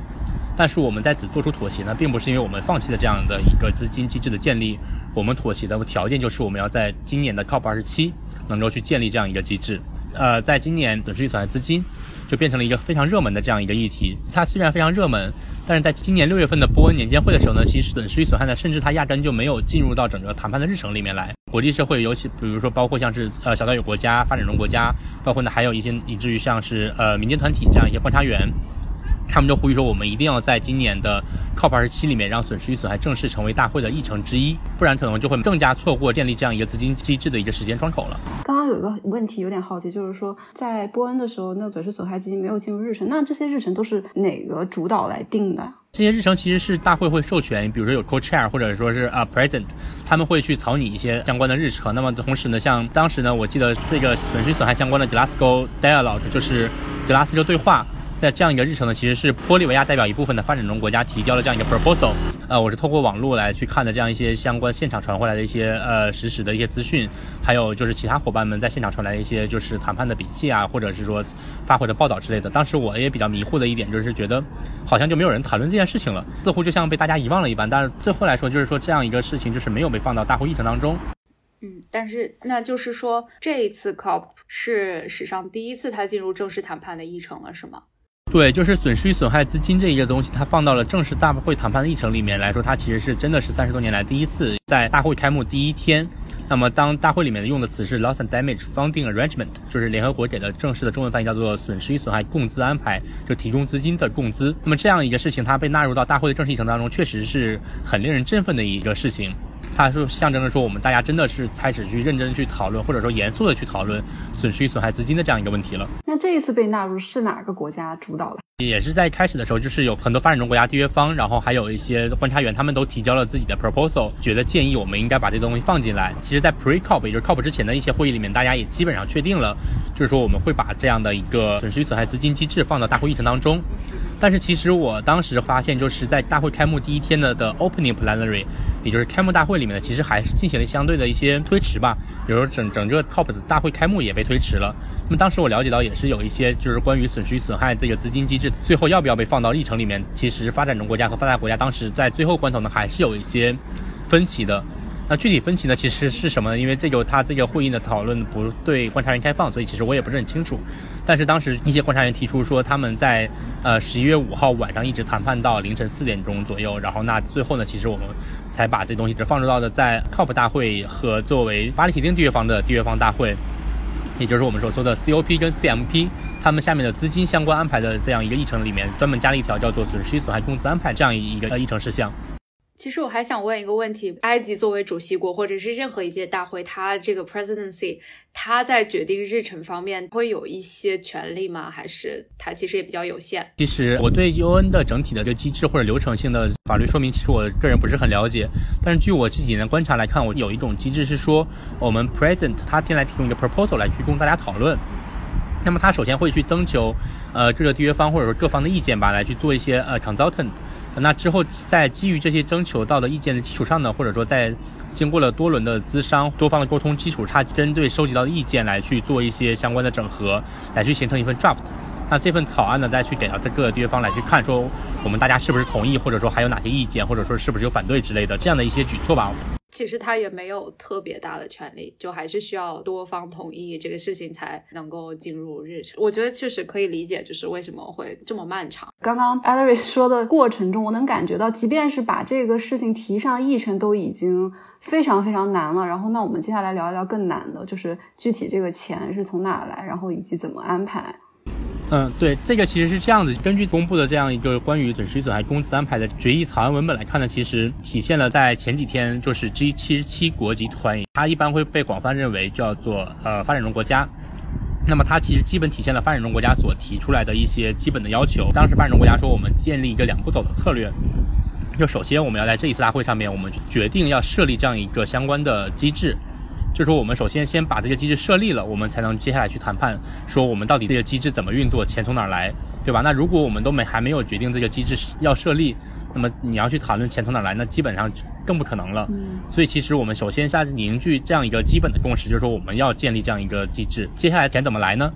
但是我们在此做出妥协呢，并不是因为我们放弃了这样的一个资金机制的建立。我们妥协的条件就是我们要在今年的 COP27 能够去建立这样一个机制。呃，在今年损失与损害资金。”就变成了一个非常热门的这样一个议题。它虽然非常热门，但是在今年六月份的波恩年鉴会的时候呢，其实损失与损害呢，甚至它压根就没有进入到整个谈判的日程里面来。国际社会，尤其比如说包括像是呃小岛屿国家、发展中国家，包括呢还有一些以至于像是呃民间团体这样一些观察员，他们就呼吁说，我们一定要在今年的 COP 二十七里面让损失与损害正式成为大会的议程之一，不然可能就会更加错过建立这样一个资金机制的一个时间窗口了。刚刚有一个问题有点好奇，就是说在波恩的时候，那个损失损害基金没有进入日程，那这些日程都是哪个主导来定的？这些日程其实是大会会授权，比如说有 co-chair 或者说是啊 president，他们会去草拟一些相关的日程。那么同时呢，像当时呢，我记得这个损失损害相关的 Glasgow Dialogue 就是格拉斯哥对话。在这样一个日程呢，其实是玻利维亚代表一部分的发展中国家提交了这样一个 proposal。呃，我是透过网络来去看的这样一些相关现场传回来的一些呃实时的一些资讯，还有就是其他伙伴们在现场传来的一些就是谈判的笔记啊，或者是说发回的报道之类的。当时我也比较迷糊的一点就是觉得好像就没有人谈论这件事情了，似乎就像被大家遗忘了一般。但是最后来说，就是说这样一个事情就是没有被放到大会议程当中。嗯，但是那就是说这一次 COP 是史上第一次它进入正式谈判的议程了，是吗？对，就是损失与损害资金这一个东西，它放到了正式大会谈判的议程里面来说，它其实是真的是三十多年来第一次在大会开幕第一天。那么当大会里面用的词是 loss and damage funding arrangement，就是联合国给的正式的中文翻译叫做损失与损害共资安排，就提供资金的共资。那么这样一个事情，它被纳入到大会的正式议程当中，确实是很令人振奋的一个事情。它是象征着说，我们大家真的是开始去认真去讨论，或者说严肃的去讨论损失与损害资金的这样一个问题了。那这一次被纳入是哪个国家主导的？也是在开始的时候，就是有很多发展中国家缔约方，然后还有一些观察员，他们都提交了自己的 proposal，觉得建议我们应该把这东西放进来。其实，在 pre COP，也就是 COP 之前的一些会议里面，大家也基本上确定了，就是说我们会把这样的一个损失与损害资金机制放到大会议程当中。但是其实我当时发现，就是在大会开幕第一天的的 opening plenary，也就是开幕大会里面呢，其实还是进行了相对的一些推迟吧。比如说整整个 COP 的大会开幕也被推迟了。那么当时我了解到，也是有一些就是关于损失与损害这个资金机制最后要不要被放到议程里面，其实发展中国家和发达国家当时在最后关头呢，还是有一些分歧的。那具体分歧呢，其实是什么呢？因为这个他这个会议的讨论不对观察员开放，所以其实我也不是很清楚。但是当时一些观察员提出说，他们在呃十一月五号晚上一直谈判到凌晨四点钟左右，然后那最后呢，其实我们才把这东西只放入到的在 COP 大会和作为巴黎协定缔约方的缔约方大会，也就是我们所说的 COP 跟 CMP，他们下面的资金相关安排的这样一个议程里面，专门加了一条叫做损失与损害工资安排这样一个议程事项。其实我还想问一个问题：埃及作为主席国，或者是任何一届大会，它这个 presidency，它在决定日程方面会有一些权利吗？还是它其实也比较有限？其实我对 UN 的整体的这个机制或者流程性的法律说明，其实我个人不是很了解。但是据我这几年观察来看，我有一种机制是说，我们 present 他先来提供一个 proposal 来去供大家讨论。那么他首先会去征求，呃，各个缔约方或者说各方的意见吧，来去做一些呃 consultant。那之后在基于这些征求到的意见的基础上呢，或者说在经过了多轮的资商、多方的沟通基础，差针对收集到的意见来去做一些相关的整合，来去形成一份 draft。那这份草案呢，再去给到这各个地方来去看，说我们大家是不是同意，或者说还有哪些意见，或者说是不是有反对之类的这样的一些举措吧。其实他也没有特别大的权利，就还是需要多方同意这个事情才能够进入日程。我觉得确实可以理解，就是为什么会这么漫长。刚刚 e l e r y 说的过程中，我能感觉到，即便是把这个事情提上议程，都已经非常非常难了。然后，那我们接下来聊一聊更难的，就是具体这个钱是从哪来，然后以及怎么安排。嗯，对，这个其实是这样子。根据公布的这样一个关于损失与损害工资安排的决议草案文本来看呢，其实体现了在前几天就是 G 七十七国集团，它一般会被广泛认为叫做呃发展中国家。那么它其实基本体现了发展中国家所提出来的一些基本的要求。当时发展中国家说，我们建立一个两步走的策略，就首先我们要在这一次大会上面，我们决定要设立这样一个相关的机制。就是说，我们首先先把这个机制设立了，我们才能接下来去谈判，说我们到底这个机制怎么运作，钱从哪儿来，对吧？那如果我们都没还没有决定这个机制要设立，那么你要去谈论钱从哪儿来，那基本上更不可能了。嗯。所以其实我们首先下凝聚这样一个基本的共识，就是说我们要建立这样一个机制，接下来钱怎么来呢？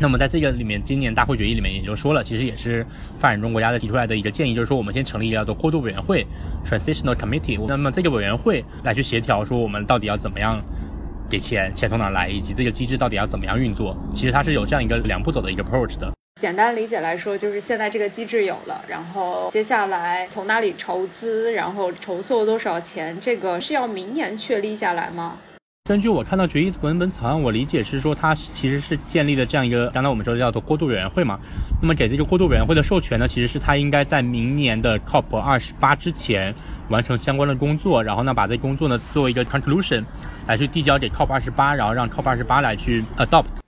那么在这个里面，今年大会决议里面也就说了，其实也是发展中国家的提出来的一个建议，就是说我们先成立一个叫做过渡委员会 （Transitional Committee）。那么这个委员会来去协调，说我们到底要怎么样给钱，钱从哪来，以及这个机制到底要怎么样运作。其实它是有这样一个两步走的一个 approach 的。简单理解来说，就是现在这个机制有了，然后接下来从哪里筹资，然后筹措多少钱，这个是要明年确立下来吗？根据我看到决议文本草案，我理解是说它其实是建立了这样一个，刚才我们说的叫做过渡委员会嘛。那么给这个过渡委员会的授权呢，其实是它应该在明年的 COP 二十八之前完成相关的工作，然后呢把这工作呢作为一个 conclusion 来去递交给 COP 二十八，然后让 COP 二十八来去 adopt。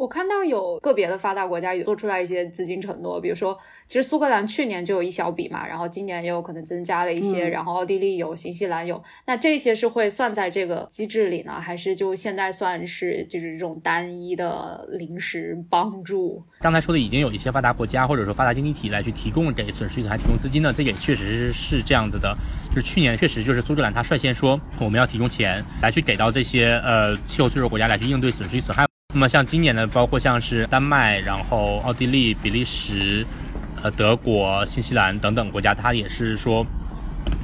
我看到有个别的发达国家也做出来一些资金承诺，比如说，其实苏格兰去年就有一小笔嘛，然后今年也有可能增加了一些，然后奥地利有，新西兰有，那这些是会算在这个机制里呢，还是就现在算是就是这种单一的临时帮助？刚才说的已经有一些发达国家或者说发达经济体来去提供给损失损害提供资金呢，这也确实是是这样子的，就是去年确实就是苏格兰他率先说我们要提供钱来去给到这些呃气候脆弱国家来去应对损失与损害。那么像今年呢，包括像是丹麦、然后奥地利、比利时、呃德国、新西兰等等国家，它也是说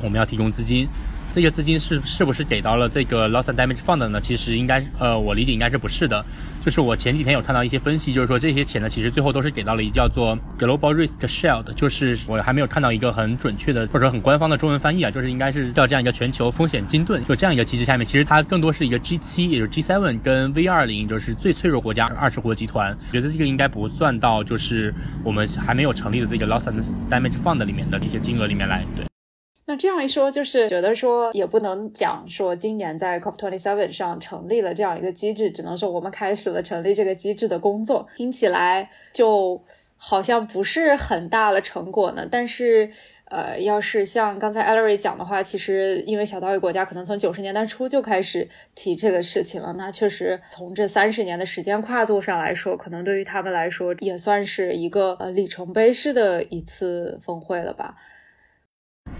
我们要提供资金。这些资金是是不是给到了这个 loss and damage fund 呢？其实应该，呃，我理解应该是不是的。就是我前几天有看到一些分析，就是说这些钱呢，其实最后都是给到了一个叫做 global risk shield，就是我还没有看到一个很准确的或者说很官方的中文翻译啊，就是应该是叫这样一个全球风险金盾，就这样一个机制下面，其实它更多是一个 G 七，也就是 G seven 跟 V 二零，就是最脆弱国家二十国集团，觉得这个应该不算到就是我们还没有成立的这个 loss and damage fund 里面的一些金额里面来，对。那这样一说，就是觉得说也不能讲说今年在 COP27 上成立了这样一个机制，只能说我们开始了成立这个机制的工作，听起来就好像不是很大的成果呢。但是，呃，要是像刚才 Ellery 讲的话，其实因为小岛屿国家可能从九十年代初就开始提这个事情了，那确实从这三十年的时间跨度上来说，可能对于他们来说也算是一个呃里程碑式的一次峰会了吧。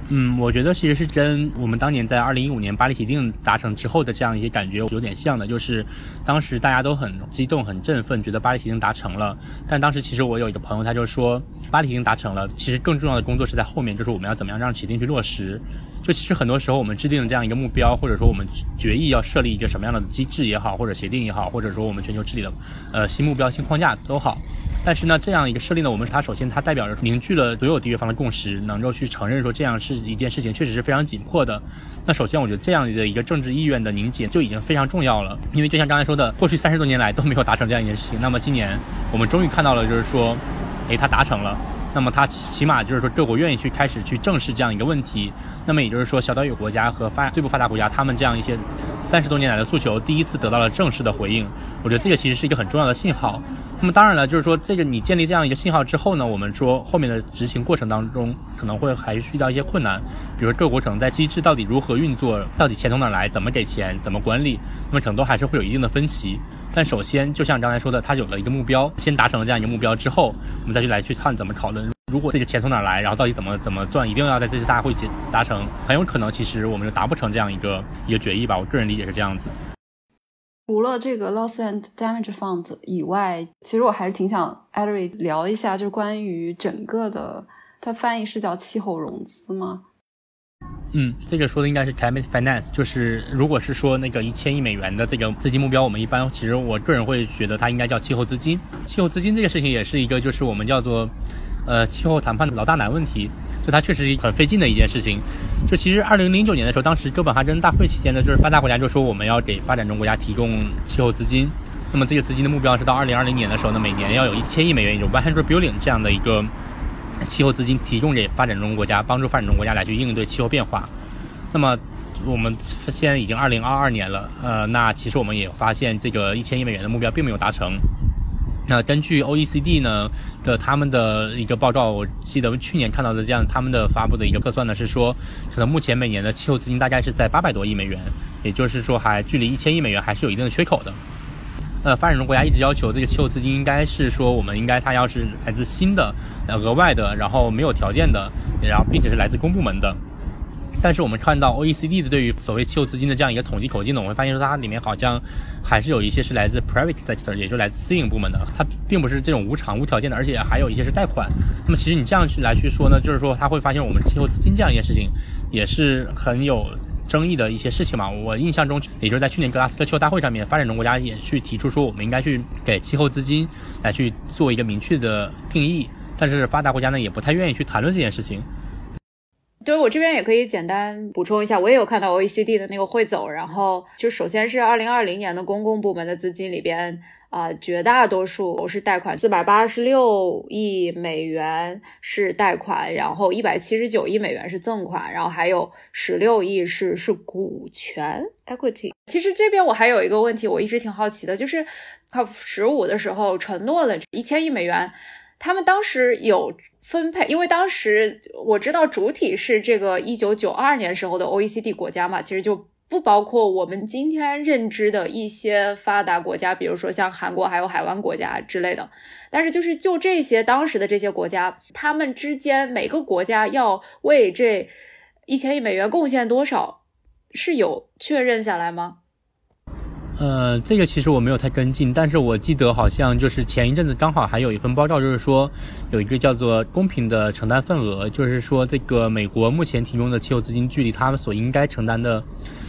嗯，我觉得其实是跟我们当年在二零一五年巴黎协定达成之后的这样一些感觉有点像的，就是当时大家都很激动、很振奋，觉得巴黎协定达成了。但当时其实我有一个朋友，他就说，巴黎协定达成了，其实更重要的工作是在后面，就是我们要怎么样让协定去落实。就其实很多时候我们制定了这样一个目标，或者说我们决议要设立一个什么样的机制也好，或者协定也好，或者说我们全球治理的呃新目标、新框架都好。但是呢，这样一个设立呢，我们它首先它代表着凝聚了所有缔约方的共识，能够去承认说这样是一件事情，确实是非常紧迫的。那首先，我觉得这样的一个政治意愿的凝结就已经非常重要了。因为就像刚才说的，过去三十多年来都没有达成这样一件事情，那么今年我们终于看到了，就是说，诶，他达成了。那么它起码就是说各国愿意去开始去正视这样一个问题。那么也就是说，小岛屿国家和发最不发达国家，他们这样一些三十多年来的诉求，第一次得到了正式的回应。我觉得这个其实是一个很重要的信号。那么当然了，就是说这个你建立这样一个信号之后呢，我们说后面的执行过程当中可能会还遇到一些困难，比如各国可能在机制到底如何运作，到底钱从哪来，怎么给钱，怎么管理，那么可能都还是会有一定的分歧。但首先，就像刚才说的，他有了一个目标，先达成了这样一个目标之后，我们再去来去看怎么讨论。如果这个钱从哪来，然后到底怎么怎么赚，一定要在这次大会结达成，很有可能其实我们就达不成这样一个一个决议吧。我个人理解是这样子。除了这个 loss and damage fund 以外，其实我还是挺想 e r i 聊一下，就是关于整个的，它翻译是叫气候融资吗？嗯，这个说的应该是 climate finance，就是如果是说那个一千亿美元的这个资金目标，我们一般其实我个人会觉得它应该叫气候资金。气候资金这个事情也是一个，就是我们叫做呃气候谈判的老大难问题，就它确实很费劲的一件事情。就其实二零零九年的时候，当时哥本哈根大会期间呢，就是发达国家就说我们要给发展中国家提供气候资金，那么这个资金的目标是到二零二零年的时候呢，每年要有一千亿美元，也就 one hundred billion 这样的一个。气候资金提供给发展中国家，帮助发展中国家来去应对气候变化。那么我们现在已经二零二二年了，呃，那其实我们也发现这个一千亿美元的目标并没有达成。那根据 OECD 呢的他们的一个报告，我记得去年看到的这样他们的发布的一个测算呢是说，可能目前每年的气候资金大概是在八百多亿美元，也就是说还距离一千亿美元还是有一定的缺口的。呃，发展中国家一直要求这个气候资金应该是说，我们应该它要是来自新的、呃额外的，然后没有条件的，然后并且是来自公部门的。但是我们看到 OECD 的对于所谓气候资金的这样一个统计口径呢，我会发现说它里面好像还是有一些是来自 private sector，也就来自私营部门的，它并不是这种无偿无条件的，而且还有一些是贷款。那么其实你这样去来去说呢，就是说他会发现我们气候资金这样一件事情也是很有。争议的一些事情嘛，我印象中，也就是在去年格拉斯哥气候大会上面，发展中国家也去提出说，我们应该去给气候资金来去做一个明确的定义，但是发达国家呢也不太愿意去谈论这件事情。对我这边也可以简单补充一下，我也有看到 OECD 的那个汇总，然后就首先是二零二零年的公共部门的资金里边。啊，绝大多数是贷款，四百八十六亿美元是贷款，然后一百七十九亿美元是赠款，然后还有十六亿是是股权 equity。其实这边我还有一个问题，我一直挺好奇的，就是 COP 十五的时候承诺了一千亿美元，他们当时有分配，因为当时我知道主体是这个一九九二年时候的 OECD 国家嘛，其实就。不包括我们今天认知的一些发达国家，比如说像韩国还有海湾国家之类的。但是就是就这些当时的这些国家，他们之间每个国家要为这一千亿美元贡献多少，是有确认下来吗？呃，这个其实我没有太跟进，但是我记得好像就是前一阵子刚好还有一份报告，就是说有一个叫做公平的承担份额，就是说这个美国目前提供的气候资金距离他们所应该承担的。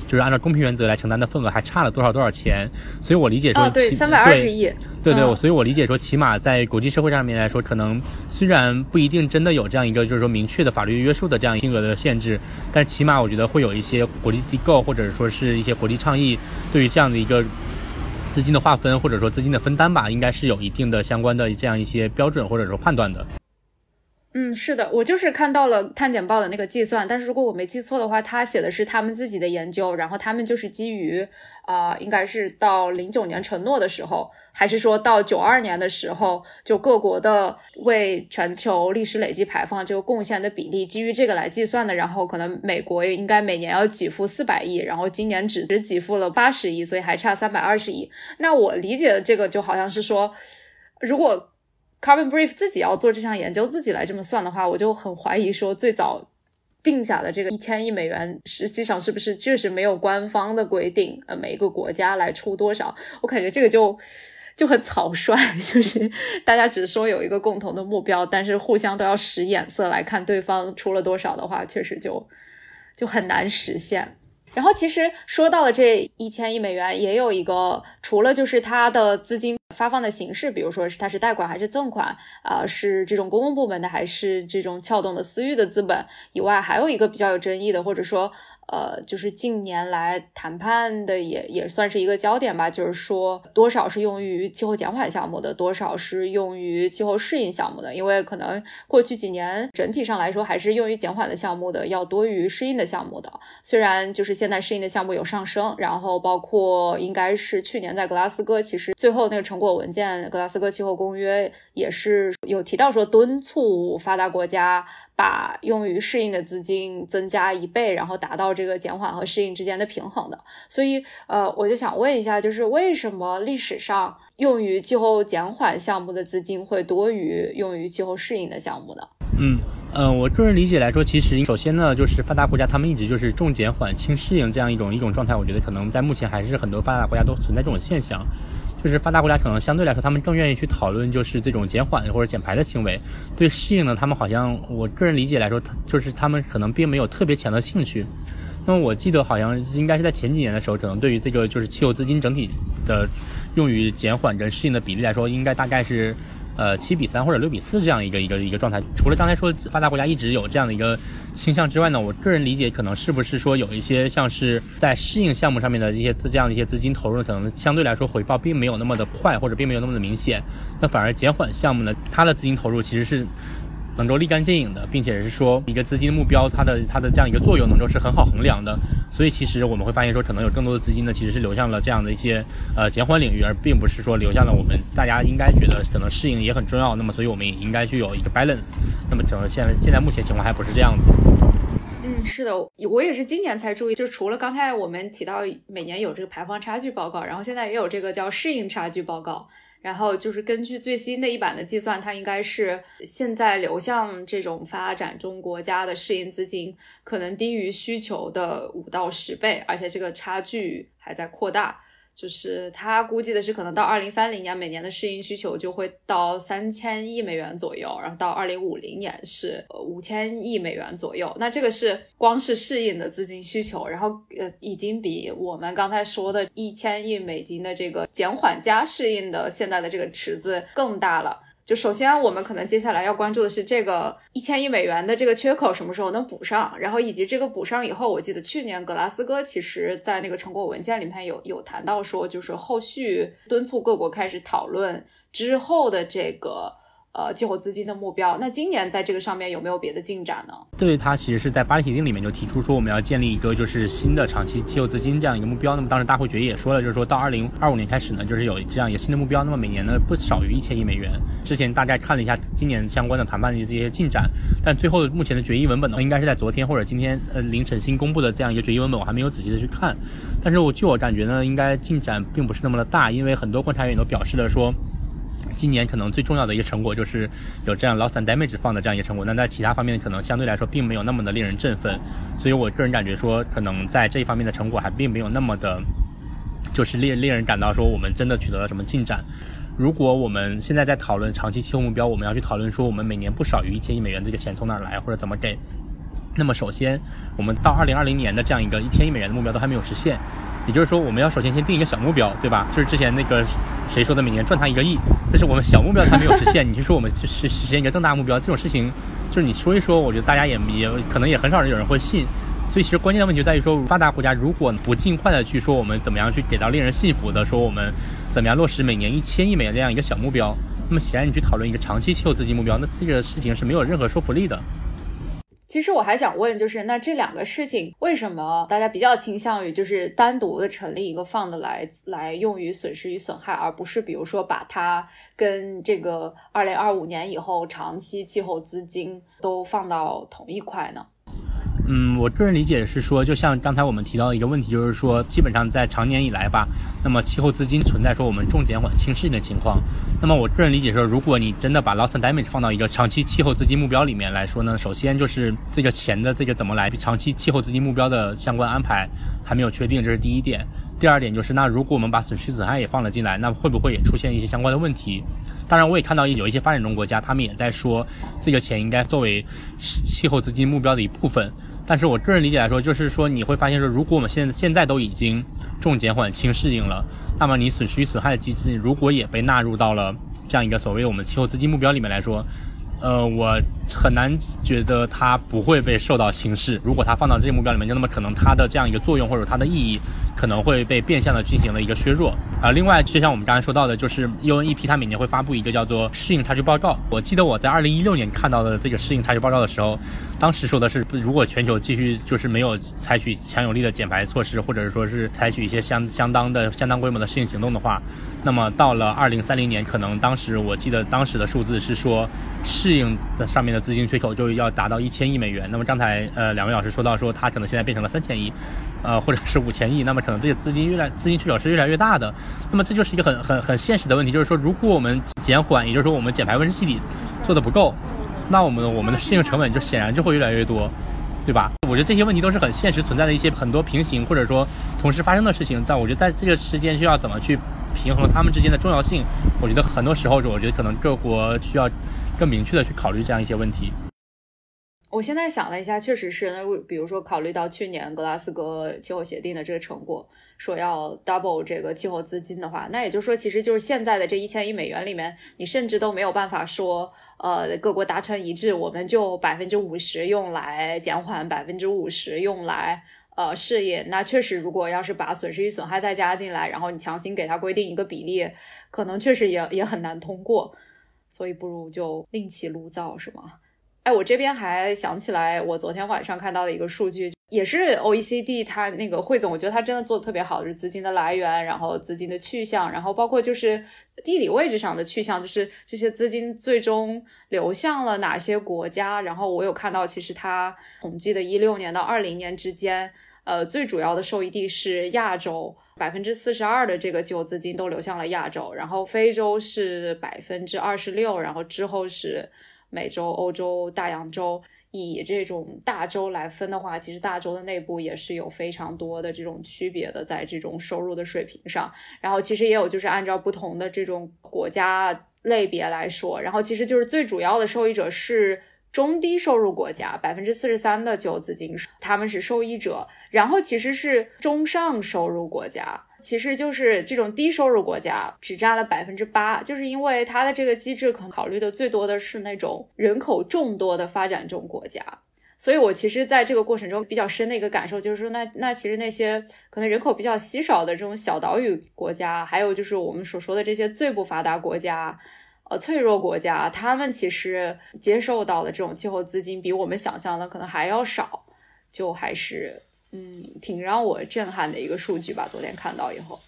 就是按照公平原则来承担的份额还差了多少多少钱，所以我理解说，对，三百二十亿，对对，所以我理解说，起码在国际社会上面来说，可能虽然不一定真的有这样一个就是说明确的法律约束的这样金额的限制，但起码我觉得会有一些国际机构或者说是一些国际倡议，对于这样的一个资金的划分或者说资金的分担吧，应该是有一定的相关的这样一些标准或者说判断的。嗯，是的，我就是看到了碳简报的那个计算，但是如果我没记错的话，他写的是他们自己的研究，然后他们就是基于啊，应该是到零九年承诺的时候，还是说到九二年的时候，就各国的为全球历史累计排放这个贡献的比例，基于这个来计算的。然后可能美国应该每年要给付四百亿，然后今年只只给付了八十亿，所以还差三百二十亿。那我理解的这个就好像是说，如果。Carbon Brief 自己要做这项研究，自己来这么算的话，我就很怀疑说，最早定下的这个一千亿美元，实际上是不是确实没有官方的规定？呃，每一个国家来出多少？我感觉这个就就很草率，就是大家只说有一个共同的目标，但是互相都要使眼色来看对方出了多少的话，确实就就很难实现。然后其实说到了这一千亿美元，也有一个除了就是它的资金。发放的形式，比如说是它是贷款还是赠款，啊，是这种公共部门的还是这种撬动的私域的资本以外，还有一个比较有争议的，或者说。呃，就是近年来谈判的也也算是一个焦点吧，就是说多少是用于气候减缓项目的，多少是用于气候适应项目的。因为可能过去几年整体上来说，还是用于减缓的项目的要多于适应的项目的。虽然就是现在适应的项目有上升，然后包括应该是去年在格拉斯哥，其实最后那个成果文件《格拉斯哥气候公约》也是有提到说敦促发达国家。把用于适应的资金增加一倍，然后达到这个减缓和适应之间的平衡的。所以，呃，我就想问一下，就是为什么历史上用于气候减缓项目的资金会多于用于气候适应的项目呢？嗯嗯，我个人理解来说，其实首先呢，就是发达国家他们一直就是重减缓轻适应这样一种一种状态。我觉得可能在目前还是很多发达国家都存在这种现象。就是发达国家可能相对来说，他们更愿意去讨论就是这种减缓或者减排的行为。对适应呢，他们好像我个人理解来说，他就是他们可能并没有特别强的兴趣。那么我记得好像应该是在前几年的时候，可能对于这个就是气候资金整体的用于减缓跟适应的比例来说，应该大概是。呃，七比三或者六比四这样一个一个一个状态。除了刚才说发达国家一直有这样的一个倾向之外呢，我个人理解可能是不是说有一些像是在适应项目上面的一些这样的一些资金投入，可能相对来说回报并没有那么的快，或者并没有那么的明显。那反而减缓项目呢，它的资金投入其实是。能够立竿见影的，并且是说一个资金的目标，它的它的这样一个作用能够是很好衡量的。所以其实我们会发现说，可能有更多的资金呢，其实是流向了这样的一些呃减缓领域，而并不是说流向了我们大家应该觉得可能适应也很重要。那么所以我们也应该去有一个 balance。那么整个现现在目前情况还不是这样子。嗯，是的，我也是今年才注意，就除了刚才我们提到每年有这个排放差距报告，然后现在也有这个叫适应差距报告。然后就是根据最新的一版的计算，它应该是现在流向这种发展中国家的适应资金可能低于需求的五到十倍，而且这个差距还在扩大。就是他估计的是，可能到二零三零年，每年的适应需求就会到三千亿美元左右，然后到二零五零年是呃五千亿美元左右。那这个是光是适应的资金需求，然后呃已经比我们刚才说的一千亿美金的这个减缓加适应的现在的这个池子更大了。就首先，我们可能接下来要关注的是这个一千亿美元的这个缺口什么时候能补上，然后以及这个补上以后，我记得去年格拉斯哥其实在那个成果文件里面有有谈到说，就是后续敦促各国开始讨论之后的这个。呃，气候资金的目标，那今年在这个上面有没有别的进展呢？对，它其实是在巴黎协定里面就提出说，我们要建立一个就是新的长期气候资金这样一个目标。那么当时大会决议也说了，就是说到二零二五年开始呢，就是有这样一个新的目标。那么每年呢不少于一千亿美元。之前大概看了一下今年相关的谈判的这些进展，但最后目前的决议文本呢，应该是在昨天或者今天呃凌晨新公布的这样一个决议文本，我还没有仔细的去看。但是我据我感觉呢，应该进展并不是那么的大，因为很多观察员都表示了说。今年可能最重要的一个成果就是有这样 loss and damage 放的这样一个成果，那在其他方面可能相对来说并没有那么的令人振奋，所以我个人感觉说，可能在这一方面的成果还并没有那么的，就是令令人感到说我们真的取得了什么进展。如果我们现在在讨论长期气候目标，我们要去讨论说我们每年不少于一千亿美元这个钱从哪来或者怎么给，那么首先我们到二零二零年的这样一个一千亿美元的目标都还没有实现。也就是说，我们要首先先定一个小目标，对吧？就是之前那个谁说的，每年赚他一个亿，但是我们小目标它没有实现，你就说我们去实实现一个更大目标，这种事情，就是你说一说，我觉得大家也也可能也很少人有人会信。所以其实关键的问题在于说，发达国家如果不尽快的去说我们怎么样去给到令人信服的，说我们怎么样落实每年一千亿美元这样一个小目标，那么显然你去讨论一个长期气候资金目标，那这个事情是没有任何说服力的。其实我还想问，就是那这两个事情为什么大家比较倾向于就是单独的成立一个 fund 来来用于损失与损害，而不是比如说把它跟这个二零二五年以后长期气候资金都放到同一块呢？嗯，我个人理解是说，就像刚才我们提到的一个问题，就是说，基本上在常年以来吧，那么气候资金存在说我们重减缓轻适应的情况。那么我个人理解说，如果你真的把 loss and damage 放到一个长期气候资金目标里面来说呢，首先就是这个钱的这个怎么来长期气候资金目标的相关安排还没有确定，这是第一点。第二点就是，那如果我们把损失损害也放了进来，那会不会也出现一些相关的问题？当然，我也看到有一些发展中国家，他们也在说这个钱应该作为气候资金目标的一部分。但是我个人理解来说，就是说你会发现说，如果我们现现在都已经重减缓轻适应了，那么你损失损害的机制如果也被纳入到了这样一个所谓我们气候资金目标里面来说，呃，我很难觉得它不会被受到轻视。如果它放到这个目标里面，就那么可能它的这样一个作用或者它的意义。可能会被变相的进行了一个削弱啊。另外，就像我们刚才说到的，就是 UNEP 它每年会发布一个叫做适应差距报告。我记得我在二零一六年看到的这个适应差距报告的时候，当时说的是，如果全球继续就是没有采取强有力的减排措施，或者说是采取一些相相当的相当规模的适应行动的话，那么到了二零三零年，可能当时我记得当时的数字是说，适应的上面的资金缺口就要达到一千亿美元。那么刚才呃两位老师说到说，它可能现在变成了三千亿，呃或者是五千亿。那么可能这些资金越来资金缺口是越来越大的，那么这就是一个很很很现实的问题，就是说如果我们减缓，也就是说我们减排温室气体做的不够，那我们我们的适应成本就显然就会越来越多，对吧？我觉得这些问题都是很现实存在的一些很多平行或者说同时发生的事情，但我觉得在这个时间需要怎么去平衡他们之间的重要性，我觉得很多时候我觉得可能各国需要更明确的去考虑这样一些问题。我现在想了一下，确实是。那比如说，考虑到去年格拉斯哥气候协定的这个成果，说要 double 这个气候资金的话，那也就是说，其实就是现在的这一千亿美元里面，你甚至都没有办法说，呃，各国达成一致，我们就百分之五十用来减缓，百分之五十用来呃事业。那确实，如果要是把损失与损害再加进来，然后你强行给它规定一个比例，可能确实也也很难通过。所以，不如就另起炉灶，是吗？哎，我这边还想起来，我昨天晚上看到的一个数据，也是 OECD 它那个汇总，我觉得它真的做的特别好，就是资金的来源，然后资金的去向，然后包括就是地理位置上的去向，就是这些资金最终流向了哪些国家。然后我有看到，其实它统计的一六年到二零年之间，呃，最主要的受益地是亚洲，百分之四十二的这个气候资金都流向了亚洲，然后非洲是百分之二十六，然后之后是。美洲、欧洲、大洋洲，以这种大洲来分的话，其实大洲的内部也是有非常多的这种区别的，在这种收入的水平上。然后其实也有就是按照不同的这种国家类别来说，然后其实就是最主要的受益者是中低收入国家，百分之四十三的就资金他们是受益者。然后其实是中上收入国家。其实就是这种低收入国家只占了百分之八，就是因为它的这个机制可能考虑的最多的是那种人口众多的发展中国家。所以，我其实在这个过程中比较深的一个感受就是说，那那其实那些可能人口比较稀少的这种小岛屿国家，还有就是我们所说的这些最不发达国家，呃，脆弱国家，他们其实接受到的这种气候资金比我们想象的可能还要少，就还是嗯，挺让我震撼的一个数据吧。昨天看到以后。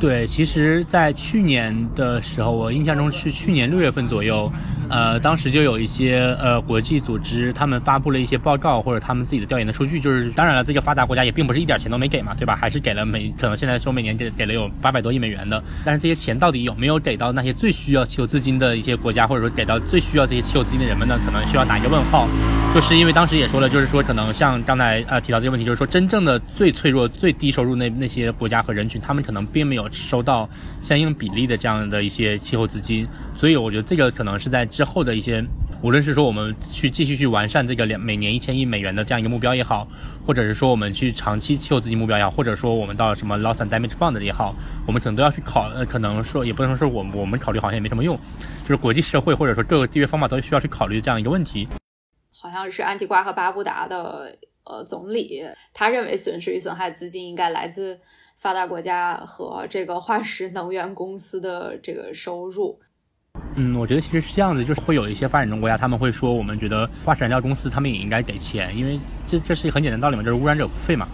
对，其实，在去年的时候，我印象中是去年六月份左右，呃，当时就有一些呃国际组织，他们发布了一些报告或者他们自己的调研的数据，就是当然了，这个发达国家也并不是一点钱都没给嘛，对吧？还是给了每可能现在说每年给给了有八百多亿美元的，但是这些钱到底有没有给到那些最需要气候资金的一些国家，或者说给到最需要这些气候资金的人们呢？可能需要打一个问号，就是因为当时也说了，就是说可能像刚才呃提到这个问题，就是说真正的最脆弱、最低收入那那些国家和人群，他们可能并没有。收到相应比例的这样的一些气候资金，所以我觉得这个可能是在之后的一些，无论是说我们去继续去完善这个两每年一千亿美元的这样一个目标也好，或者是说我们去长期气候资金目标也好，或者说我们到什么 loss and damage fund 也好，我们可能都要去考，呃，可能说也不能说是我们我们考虑好像也没什么用，就是国际社会或者说各个缔约方法都需要去考虑这样一个问题。好像是安提瓜和巴布达的呃总理，他认为损失与损害资金应该来自。发达国家和这个化石能源公司的这个收入，嗯，我觉得其实是这样子，就是会有一些发展中国家，他们会说，我们觉得化石燃料公司他们也应该给钱，因为这这是一个很简单道理嘛，就是污染者付费嘛。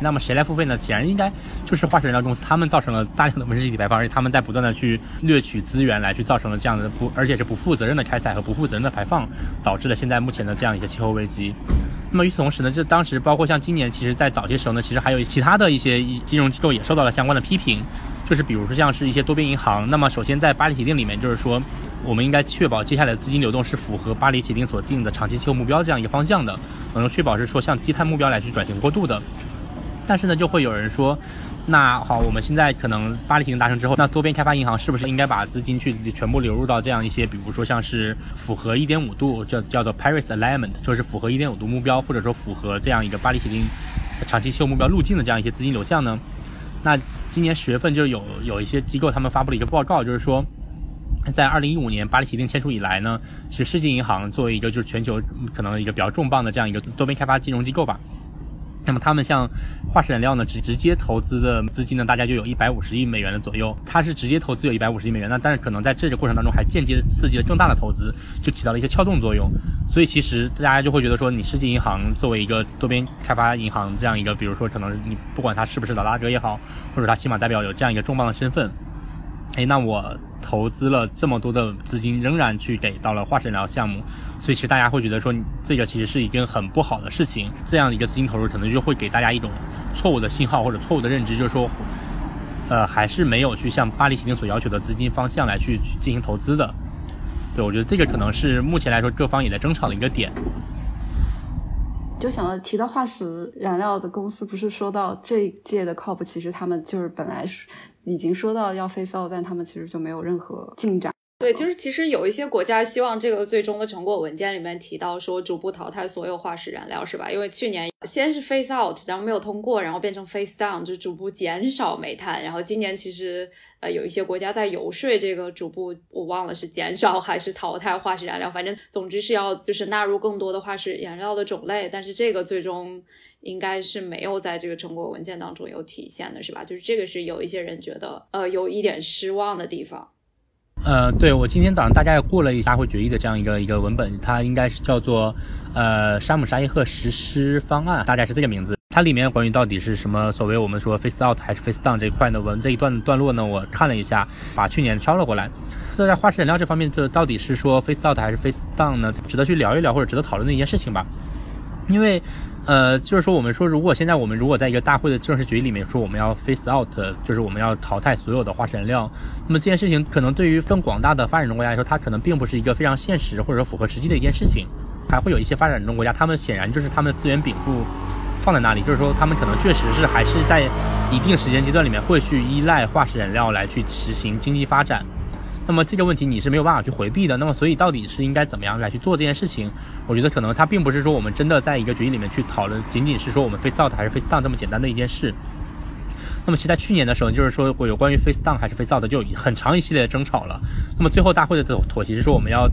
那么谁来付费呢？显然应该就是化石燃料公司，他们造成了大量的温室气体排放，而且他们在不断的去掠取资源来去造成了这样的不，而且是不负责任的开采和不负责任的排放，导致了现在目前的这样一个气候危机。那么与此同时呢，就当时包括像今年，其实在早些时候呢，其实还有其他的一些金融机构也受到了相关的批评，就是比如说像是一些多边银行。那么首先在巴黎协定里面，就是说我们应该确保接下来的资金流动是符合巴黎协定所定的长期气候目标这样一个方向的，能够确保是说向低碳目标来去转型过渡的。但是呢，就会有人说。那好，我们现在可能巴黎协定达成之后，那多边开发银行是不是应该把资金去全部流入到这样一些，比如说像是符合一点五度叫叫做 Paris Alignment，就是符合一点五度目标，或者说符合这样一个巴黎协定长期气候目标路径的这样一些资金流向呢？那今年十月份就有有一些机构他们发布了一个报告，就是说，在二零一五年巴黎协定签署以来呢，是世界银行作为一个就是全球可能一个比较重磅的这样一个多边开发金融机构吧。那么他们像化石燃料呢，直直接投资的资金呢，大家就有一百五十亿美元的左右。它是直接投资有一百五十亿美元，那但是可能在这个过程当中还间接刺激了更大的投资，就起到了一些撬动作用。所以其实大家就会觉得说，你世界银行作为一个多边开发银行这样一个，比如说可能你不管它是不是老大哥也好，或者它起码代表有这样一个重磅的身份。哎，那我投资了这么多的资金，仍然去给到了化石燃料项目，所以其实大家会觉得说，这个其实是一件很不好的事情。这样的一个资金投入，可能就会给大家一种错误的信号或者错误的认知，就是说，呃，还是没有去向巴黎协定所要求的资金方向来去进行投资的。对我觉得这个可能是目前来说各方也在争吵的一个点。就想到提到化石燃料的公司，不是说到这一届的 COP，其实他们就是本来是。已经说到要 face out，但他们其实就没有任何进展。对，就是其实有一些国家希望这个最终的成果文件里面提到说逐步淘汰所有化石燃料，是吧？因为去年先是 face out，然后没有通过，然后变成 face down，就逐步减少煤炭。然后今年其实呃有一些国家在游说这个逐步，我忘了是减少还是淘汰化石燃料，反正总之是要就是纳入更多的化石燃料的种类。但是这个最终应该是没有在这个成果文件当中有体现的，是吧？就是这个是有一些人觉得呃有一点失望的地方。呃，对我今天早上大概过了一下会决议的这样一个一个文本，它应该是叫做呃沙姆沙伊赫实施方案，大概是这个名字。它里面关于到底是什么所谓我们说 face out 还是 face down 这一块呢？文这一段段落呢，我看了一下，把去年抄了过来。所以在化石燃料这方面，这到底是说 face out 还是 face down 呢？值得去聊一聊或者值得讨论的一件事情吧，因为。呃，就是说，我们说，如果现在我们如果在一个大会的正式决议里面说我们要 face out，就是我们要淘汰所有的化石燃料，那么这件事情可能对于更广大的发展中国家来说，它可能并不是一个非常现实或者说符合实际的一件事情。还会有一些发展中国家，他们显然就是他们的资源禀赋放在那里，就是说他们可能确实是还是在一定时间阶段里面会去依赖化石燃料来去实行经济发展。那么这个问题你是没有办法去回避的。那么所以到底是应该怎么样来去做这件事情？我觉得可能它并不是说我们真的在一个决议里面去讨论，仅仅是说我们 face out 还是 face down 这么简单的一件事。那么其实在去年的时候，就是说有关于 face down 还是 face out 的就很长一系列的争吵了。那么最后大会的妥妥协是说我们要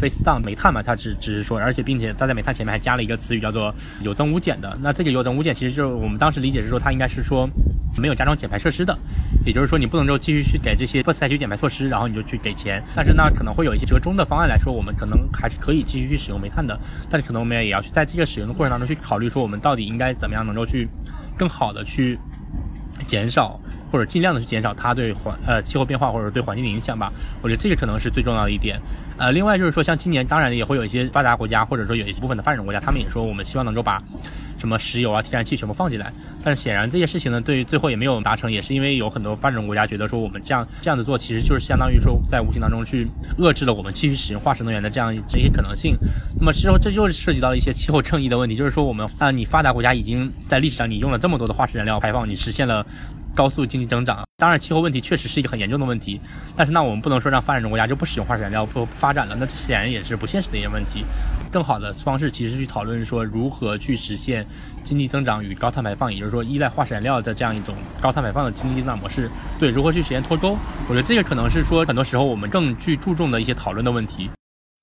face down 煤炭嘛，它只只是说，而且并且它在煤炭前面还加了一个词语叫做有增无减的。那这个有增无减其实就是我们当时理解是说它应该是说没有加装减排设施的，也就是说你不能够继续去给这些不采取减排措施，然后你就去给钱。但是呢可能会有一些折中的方案来说，我们可能还是可以继续去使用煤炭的，但是可能我们也要去在这个使用的过程当中去考虑说我们到底应该怎么样能够去更好的去减少。或者尽量的去减少它对环呃气候变化或者对环境的影响吧，我觉得这个可能是最重要的一点。呃，另外就是说，像今年当然也会有一些发达国家或者说有一部分的发展国家，他们也说我们希望能够把什么石油啊、天然气全部放进来。但是显然这些事情呢，对于最后也没有达成，也是因为有很多发展中国家觉得说我们这样这样子做，其实就是相当于说在无形当中去遏制了我们继续使用化石能源的这样这些可能性。那么之后这就是涉及到一些气候正义的问题，就是说我们啊，你发达国家已经在历史上你用了这么多的化石燃料排放，你实现了。高速经济增长，当然气候问题确实是一个很严重的问题，但是那我们不能说让发展中国家就不使用化石燃料不发展了，那这显然也是不现实的一些问题。更好的方式其实去讨论说如何去实现经济增长与高碳排放，也就是说依赖化石燃料的这样一种高碳排放的经济增长模式，对如何去实现脱钩，我觉得这个可能是说很多时候我们更去注重的一些讨论的问题。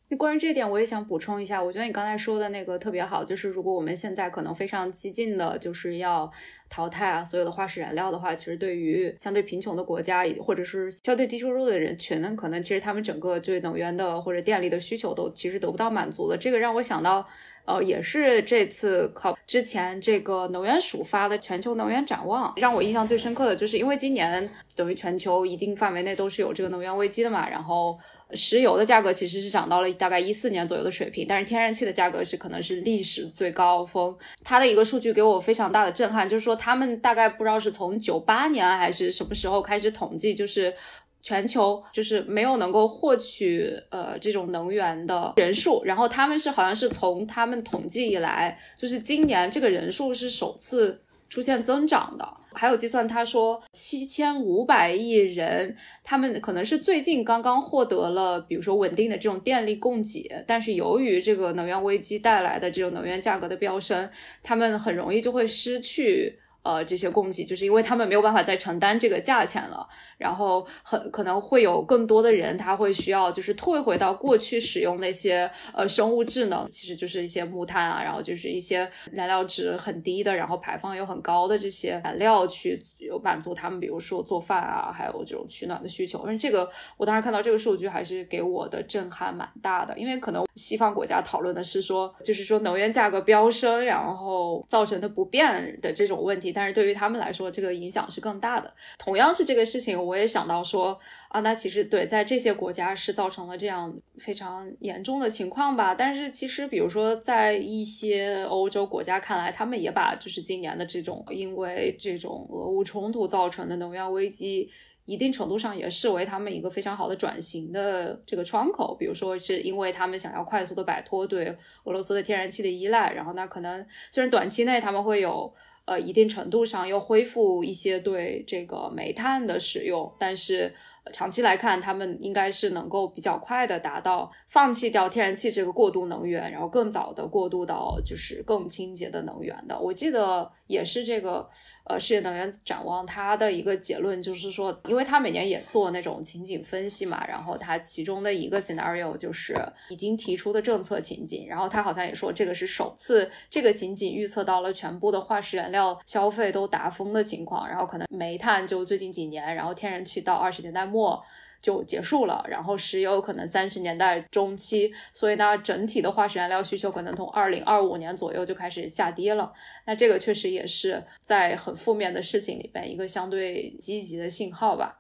那关于这点，我也想补充一下。我觉得你刚才说的那个特别好，就是如果我们现在可能非常激进的，就是要淘汰啊所有的化石燃料的话，其实对于相对贫穷的国家，或者是相对低收入的人群呢，可能其实他们整个对能源的或者电力的需求都其实得不到满足的。这个让我想到，呃，也是这次靠之前这个能源署发的全球能源展望，让我印象最深刻的就是，因为今年等于全球一定范围内都是有这个能源危机的嘛，然后。石油的价格其实是涨到了大概一四年左右的水平，但是天然气的价格是可能是历史最高峰。它的一个数据给我非常大的震撼，就是说他们大概不知道是从九八年还是什么时候开始统计，就是全球就是没有能够获取呃这种能源的人数，然后他们是好像是从他们统计以来，就是今年这个人数是首次。出现增长的，还有计算，他说七千五百亿人，他们可能是最近刚刚获得了，比如说稳定的这种电力供给，但是由于这个能源危机带来的这种能源价格的飙升，他们很容易就会失去。呃，这些供给就是因为他们没有办法再承担这个价钱了，然后很可能会有更多的人他会需要就是退回到过去使用那些呃生物质能，其实就是一些木炭啊，然后就是一些燃料值很低的，然后排放又很高的这些燃料去有满足他们，比如说做饭啊，还有这种取暖的需求。因为这个我当时看到这个数据还是给我的震撼蛮大的，因为可能西方国家讨论的是说，就是说能源价格飙升，然后造成的不便的这种问题。但是对于他们来说，这个影响是更大的。同样是这个事情，我也想到说啊，那其实对，在这些国家是造成了这样非常严重的情况吧。但是其实，比如说在一些欧洲国家看来，他们也把就是今年的这种因为这种俄乌冲突造成的能源危机。一定程度上也视为他们一个非常好的转型的这个窗口，比如说是因为他们想要快速的摆脱对俄罗斯的天然气的依赖，然后那可能虽然短期内他们会有呃一定程度上又恢复一些对这个煤炭的使用，但是。长期来看，他们应该是能够比较快的达到放弃掉天然气这个过渡能源，然后更早的过渡到就是更清洁的能源的。我记得也是这个呃世界能源展望它的一个结论，就是说，因为它每年也做那种情景分析嘛，然后它其中的一个 scenario 就是已经提出的政策情景，然后它好像也说这个是首次这个情景预测到了全部的化石燃料要消费都达峰的情况，然后可能煤炭就最近几年，然后天然气到二十年代末。末就结束了，然后石油可能三十年代中期，所以呢，整体的化石燃料需求可能从二零二五年左右就开始下跌了。那这个确实也是在很负面的事情里边一个相对积极的信号吧。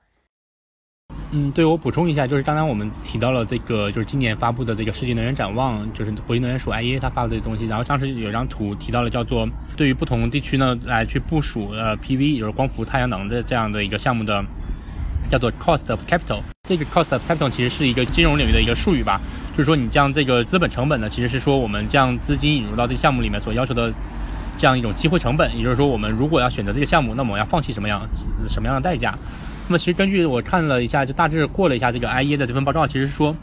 嗯，对我补充一下，就是刚刚我们提到了这个，就是今年发布的这个世界能源展望，就是国际能源署 IEA 它发布的东西，然后当时有张图提到了叫做对于不同地区呢来去部署呃 PV，就是光伏太阳能的这样的一个项目的。叫做 cost of capital，这个 cost of capital 其实是一个金融领域的一个术语吧，就是说你将这个资本成本呢，其实是说我们将资金引入到这个项目里面所要求的这样一种机会成本，也就是说我们如果要选择这个项目，那么我要放弃什么样什么样的代价？那么其实根据我看了一下，就大致过了一下这个 IEA 的这份报告，其实说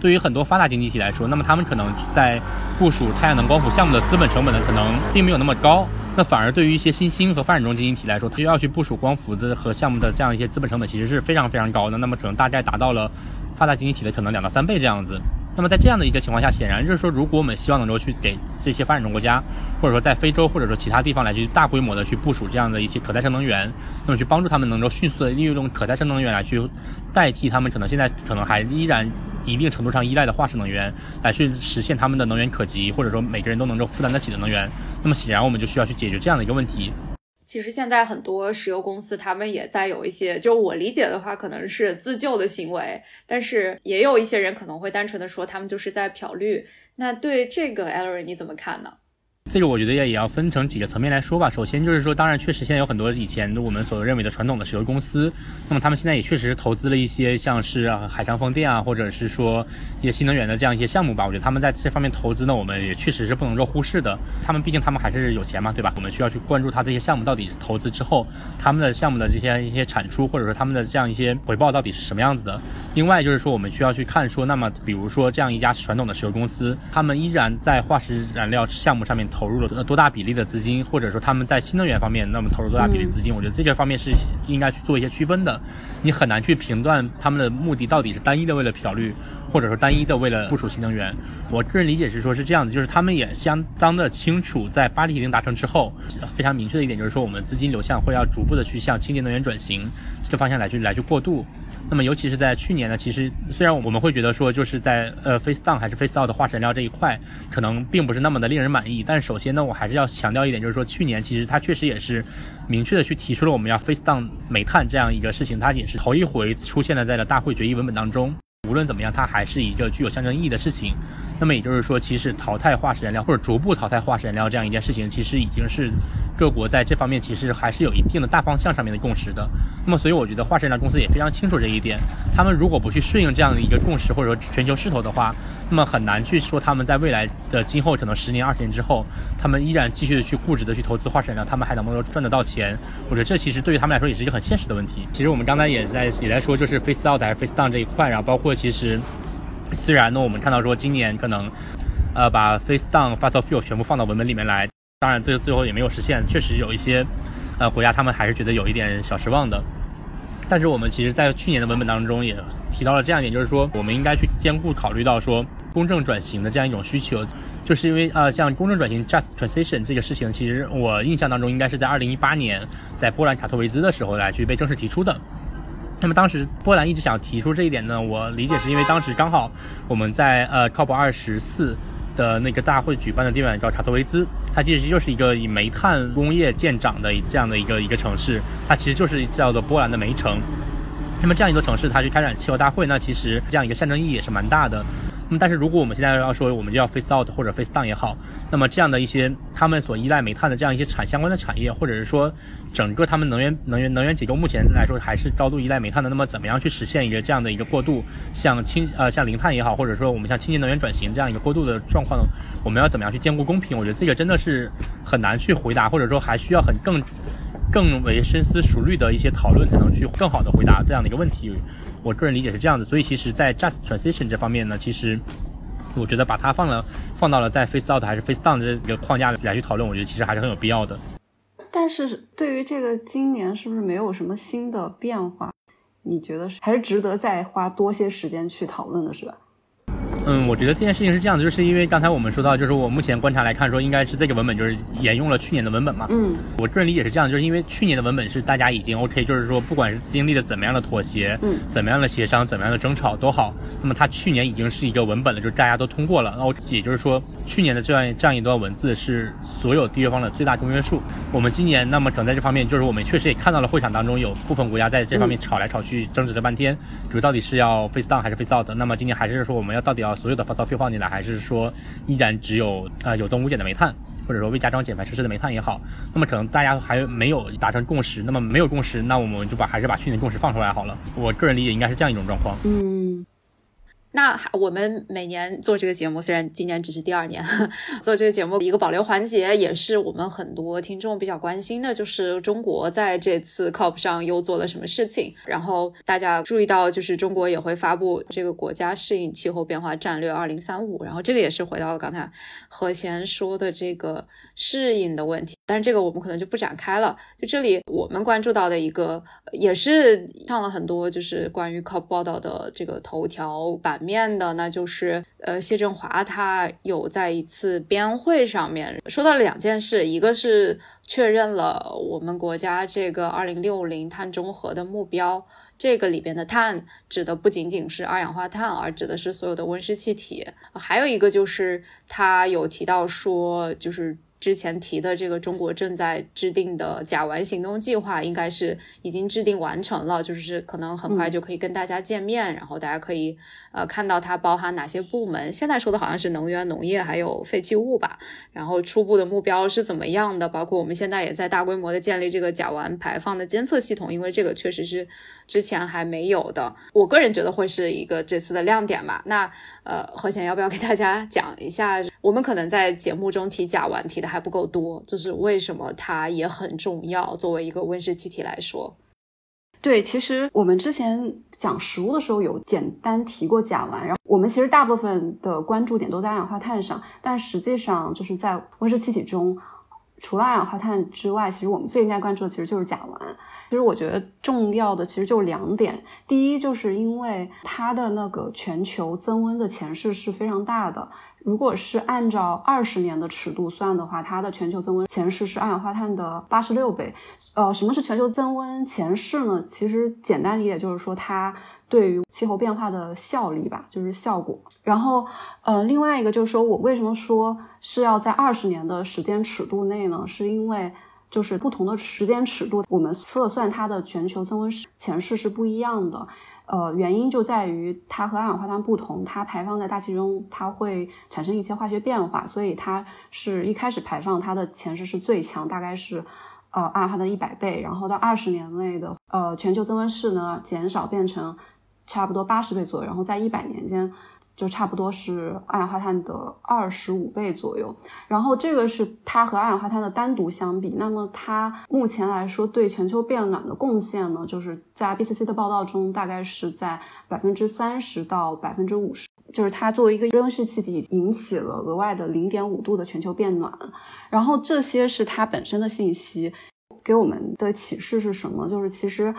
对于很多发达经济体来说，那么他们可能在部署太阳能光伏项目的资本成本呢，可能并没有那么高。那反而对于一些新兴和发展中经济体来说，它要去部署光伏的和项目的这样一些资本成本，其实是非常非常高的。那么可能大概达到了发达经济体的可能两到三倍这样子。那么在这样的一个情况下，显然就是说，如果我们希望能够去给这些发展中国家，或者说在非洲或者说其他地方来去大规模的去部署这样的一些可再生能源，那么去帮助他们能够迅速的利用可再生能源来去代替他们可能现在可能还依然一定程度上依赖的化石能源，来去实现他们的能源可及，或者说每个人都能够负担得起的能源。那么显然我们就需要去解决这样的一个问题。其实现在很多石油公司，他们也在有一些，就我理解的话，可能是自救的行为，但是也有一些人可能会单纯的说，他们就是在漂绿。那对这个 Ellery 你怎么看呢？这个我觉得也也要分成几个层面来说吧。首先就是说，当然确实现在有很多以前我们所认为的传统的石油公司，那么他们现在也确实是投资了一些像是海上风电啊，或者是说一些新能源的这样一些项目吧。我觉得他们在这方面投资呢，我们也确实是不能够忽视的。他们毕竟他们还是有钱嘛，对吧？我们需要去关注他这些项目到底投资之后，他们的项目的这些一些产出，或者说他们的这样一些回报到底是什么样子的。另外就是说，我们需要去看说，那么比如说这样一家传统的石油公司，他们依然在化石燃料项目上面投入了多大比例的资金，或者说他们在新能源方面那么投入多大比例资金？我觉得这些方面是应该去做一些区分的。你很难去评断他们的目的到底是单一的为了漂绿，或者说单一的为了部署新能源。我个人理解是说，是这样子，就是他们也相当的清楚，在巴黎协定达成之后，非常明确的一点就是说，我们资金流向会要逐步的去向清洁能源转型这个方向来去来去过渡。那么，尤其是在去年呢，其实虽然我们会觉得说，就是在呃 face down 还是 face out 的化石燃料这一块，可能并不是那么的令人满意。但首先呢，我还是要强调一点，就是说去年其实它确实也是明确的去提出了我们要 face down 煤炭这样一个事情，它也是头一回出现了在了大会决议文本当中。无论怎么样，它还是一个具有象征意义的事情。那么也就是说，其实淘汰化石燃料或者逐步淘汰化石燃料这样一件事情，其实已经是各国在这方面其实还是有一定的大方向上面的共识的。那么所以我觉得化石燃料公司也非常清楚这一点。他们如果不去顺应这样的一个共识或者说全球势头的话，那么很难去说他们在未来的今后可能十年、二十年之后，他们依然继续的去固执的去投资化石燃料，他们还能不能赚得到钱？我觉得这其实对于他们来说也是一个很现实的问题。其实我们刚才也在也在说，就是 face out 还是 face down 这一块，然后包括。其实，虽然呢，我们看到说今年可能，呃，把 face down fossil fuel 全部放到文本里面来，当然最最后也没有实现，确实有一些，呃，国家他们还是觉得有一点小失望的。但是我们其实，在去年的文本当中也提到了这样一点，就是说我们应该去兼顾考虑到说公正转型的这样一种需求，就是因为呃，像公正转型 just transition 这个事情，其实我印象当中应该是在二零一八年在波兰卡托维兹的时候来去被正式提出的。那么当时波兰一直想提出这一点呢，我理解是因为当时刚好我们在呃 COP 二十四的那个大会举办的地方叫卡特维兹，它其实就是一个以煤炭工业见长的这样的一个一个城市，它其实就是叫做波兰的煤城。那么这样一座城市，它去开展气候大会，那其实这样一个象征意义也是蛮大的。那么，但是如果我们现在要说，我们就要 face out 或者 face down 也好，那么这样的一些他们所依赖煤炭的这样一些产相关的产业，或者是说整个他们能源能源能源结构目前来说还是高度依赖煤炭的，那么怎么样去实现一个这样的一个过渡，像清呃像零碳也好，或者说我们像清洁能源转型这样一个过渡的状况，我们要怎么样去兼顾公平？我觉得这个真的是很难去回答，或者说还需要很更更为深思熟虑的一些讨论，才能去更好的回答这样的一个问题。我个人理解是这样的，所以其实，在 just transition 这方面呢，其实我觉得把它放了放到了在 face out 还是 face down 这个框架来去讨论，我觉得其实还是很有必要的。但是对于这个今年是不是没有什么新的变化？你觉得是还是值得再花多些时间去讨论的，是吧？嗯，我觉得这件事情是这样的，就是因为刚才我们说到，就是我目前观察来看，说应该是这个文本就是沿用了去年的文本嘛。嗯，我个人理解是这样，就是因为去年的文本是大家已经 OK，就是说不管是经历了怎么样的妥协，嗯，怎么样的协商，怎么样的争吵都好，那么它去年已经是一个文本了，就是大家都通过了。然后也就是说，去年的这样这样一段文字是所有缔约方的最大公约数。我们今年那么可能在这方面，就是我们确实也看到了会场当中有部分国家在这方面吵来吵去，争执了半天，比如到底是要 face down 还是 face out。那么今年还是说我们要到底要所有的 fossil fuel 放进来。还是说依然只有呃有增无减的煤炭，或者说未加装减排设施的煤炭也好，那么可能大家还没有达成共识。那么没有共识，那我们就把还是把去年共识放出来好了。我个人理解应该是这样一种状况。嗯。那我们每年做这个节目，虽然今年只是第二年 做这个节目，一个保留环节也是我们很多听众比较关心的，就是中国在这次 COP 上又做了什么事情。然后大家注意到，就是中国也会发布这个国家适应气候变化战略二零三五。然后这个也是回到了刚才何贤说的这个适应的问题，但是这个我们可能就不展开了。就这里我们关注到的一个，也是上了很多就是关于 COP 报道的这个头条版面的，那就是呃谢振华他有在一次边会上面说到了两件事，一个是确认了我们国家这个二零六零碳中和的目标。这个里边的碳指的不仅仅是二氧化碳，而指的是所有的温室气体。还有一个就是他有提到说，就是之前提的这个中国正在制定的甲烷行动计划，应该是已经制定完成了，就是可能很快就可以跟大家见面，然后大家可以。呃，看到它包含哪些部门？现在说的好像是能源、农业还有废弃物吧。然后初步的目标是怎么样的？包括我们现在也在大规模的建立这个甲烷排放的监测系统，因为这个确实是之前还没有的。我个人觉得会是一个这次的亮点吧。那呃，何贤要不要给大家讲一下？我们可能在节目中提甲烷提的还不够多，就是为什么它也很重要，作为一个温室气体来说。对，其实我们之前讲食物的时候有简单提过甲烷，然后我们其实大部分的关注点都在二氧化碳上，但实际上就是在温室气体中，除了二氧化碳之外，其实我们最应该关注的其实就是甲烷。其实我觉得重要的其实就是两点，第一就是因为它的那个全球增温的前势是非常大的。如果是按照二十年的尺度算的话，它的全球增温前势是二氧化碳的八十六倍。呃，什么是全球增温前势呢？其实简单理解就是说它对于气候变化的效力吧，就是效果。然后，呃，另外一个就是说我为什么说是要在二十年的时间尺度内呢？是因为就是不同的时间尺度，我们测算它的全球增温前势是不一样的。呃，原因就在于它和二氧化碳不同，它排放在大气中，它会产生一些化学变化，所以它是一开始排放它的前势是最强，大概是呃二氧化碳一百倍，然后到二十年内的呃全球增温室呢减少变成差不多八十倍左右，然后在一百年间。就差不多是二氧化碳的二十五倍左右，然后这个是它和二氧化碳的单独相比，那么它目前来说对全球变暖的贡献呢，就是在 b c c 的报道中大概是在百分之三十到百分之五十，就是它作为一个温室气体引起了额外的零点五度的全球变暖，然后这些是它本身的信息，给我们的启示是什么？就是其实。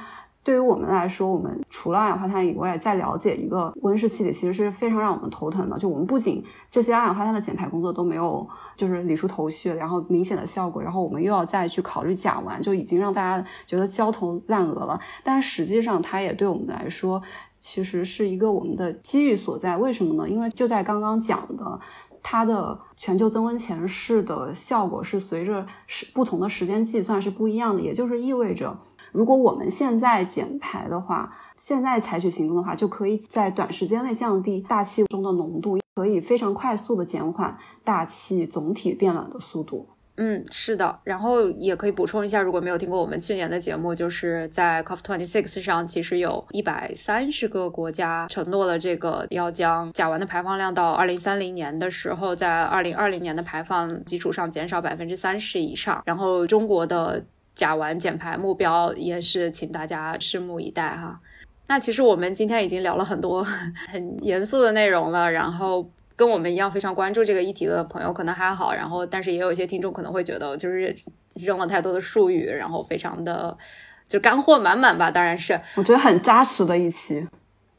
对于我们来说，我们除了二氧化碳以外，再了解一个温室气体，其实是非常让我们头疼的。就我们不仅这些二氧化碳的减排工作都没有，就是理出头绪，然后明显的效果，然后我们又要再去考虑甲烷，就已经让大家觉得焦头烂额了。但实际上，它也对我们来说，其实是一个我们的机遇所在。为什么呢？因为就在刚刚讲的，它的全球增温前势的效果是随着时不同的时间计算是不一样的，也就是意味着。如果我们现在减排的话，现在采取行动的话，就可以在短时间内降低大气中的浓度，可以非常快速的减缓大气总体变暖的速度。嗯，是的。然后也可以补充一下，如果没有听过我们去年的节目，就是在 COP26 上，其实有一百三十个国家承诺了这个要将甲烷的排放量到二零三零年的时候，在二零二零年的排放基础上减少百分之三十以上。然后中国的。甲烷减排目标也是，请大家拭目以待哈。那其实我们今天已经聊了很多 很严肃的内容了，然后跟我们一样非常关注这个议题的朋友可能还好，然后但是也有一些听众可能会觉得就是扔了太多的术语，然后非常的就干货满满吧。当然是，我觉得很扎实的一期。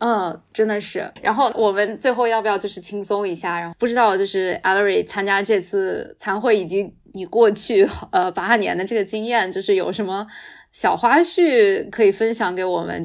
嗯，真的是。然后我们最后要不要就是轻松一下？然后不知道就是 Allery 参加这次参会以及。你过去呃八年的这个经验，就是有什么小花絮可以分享给我们？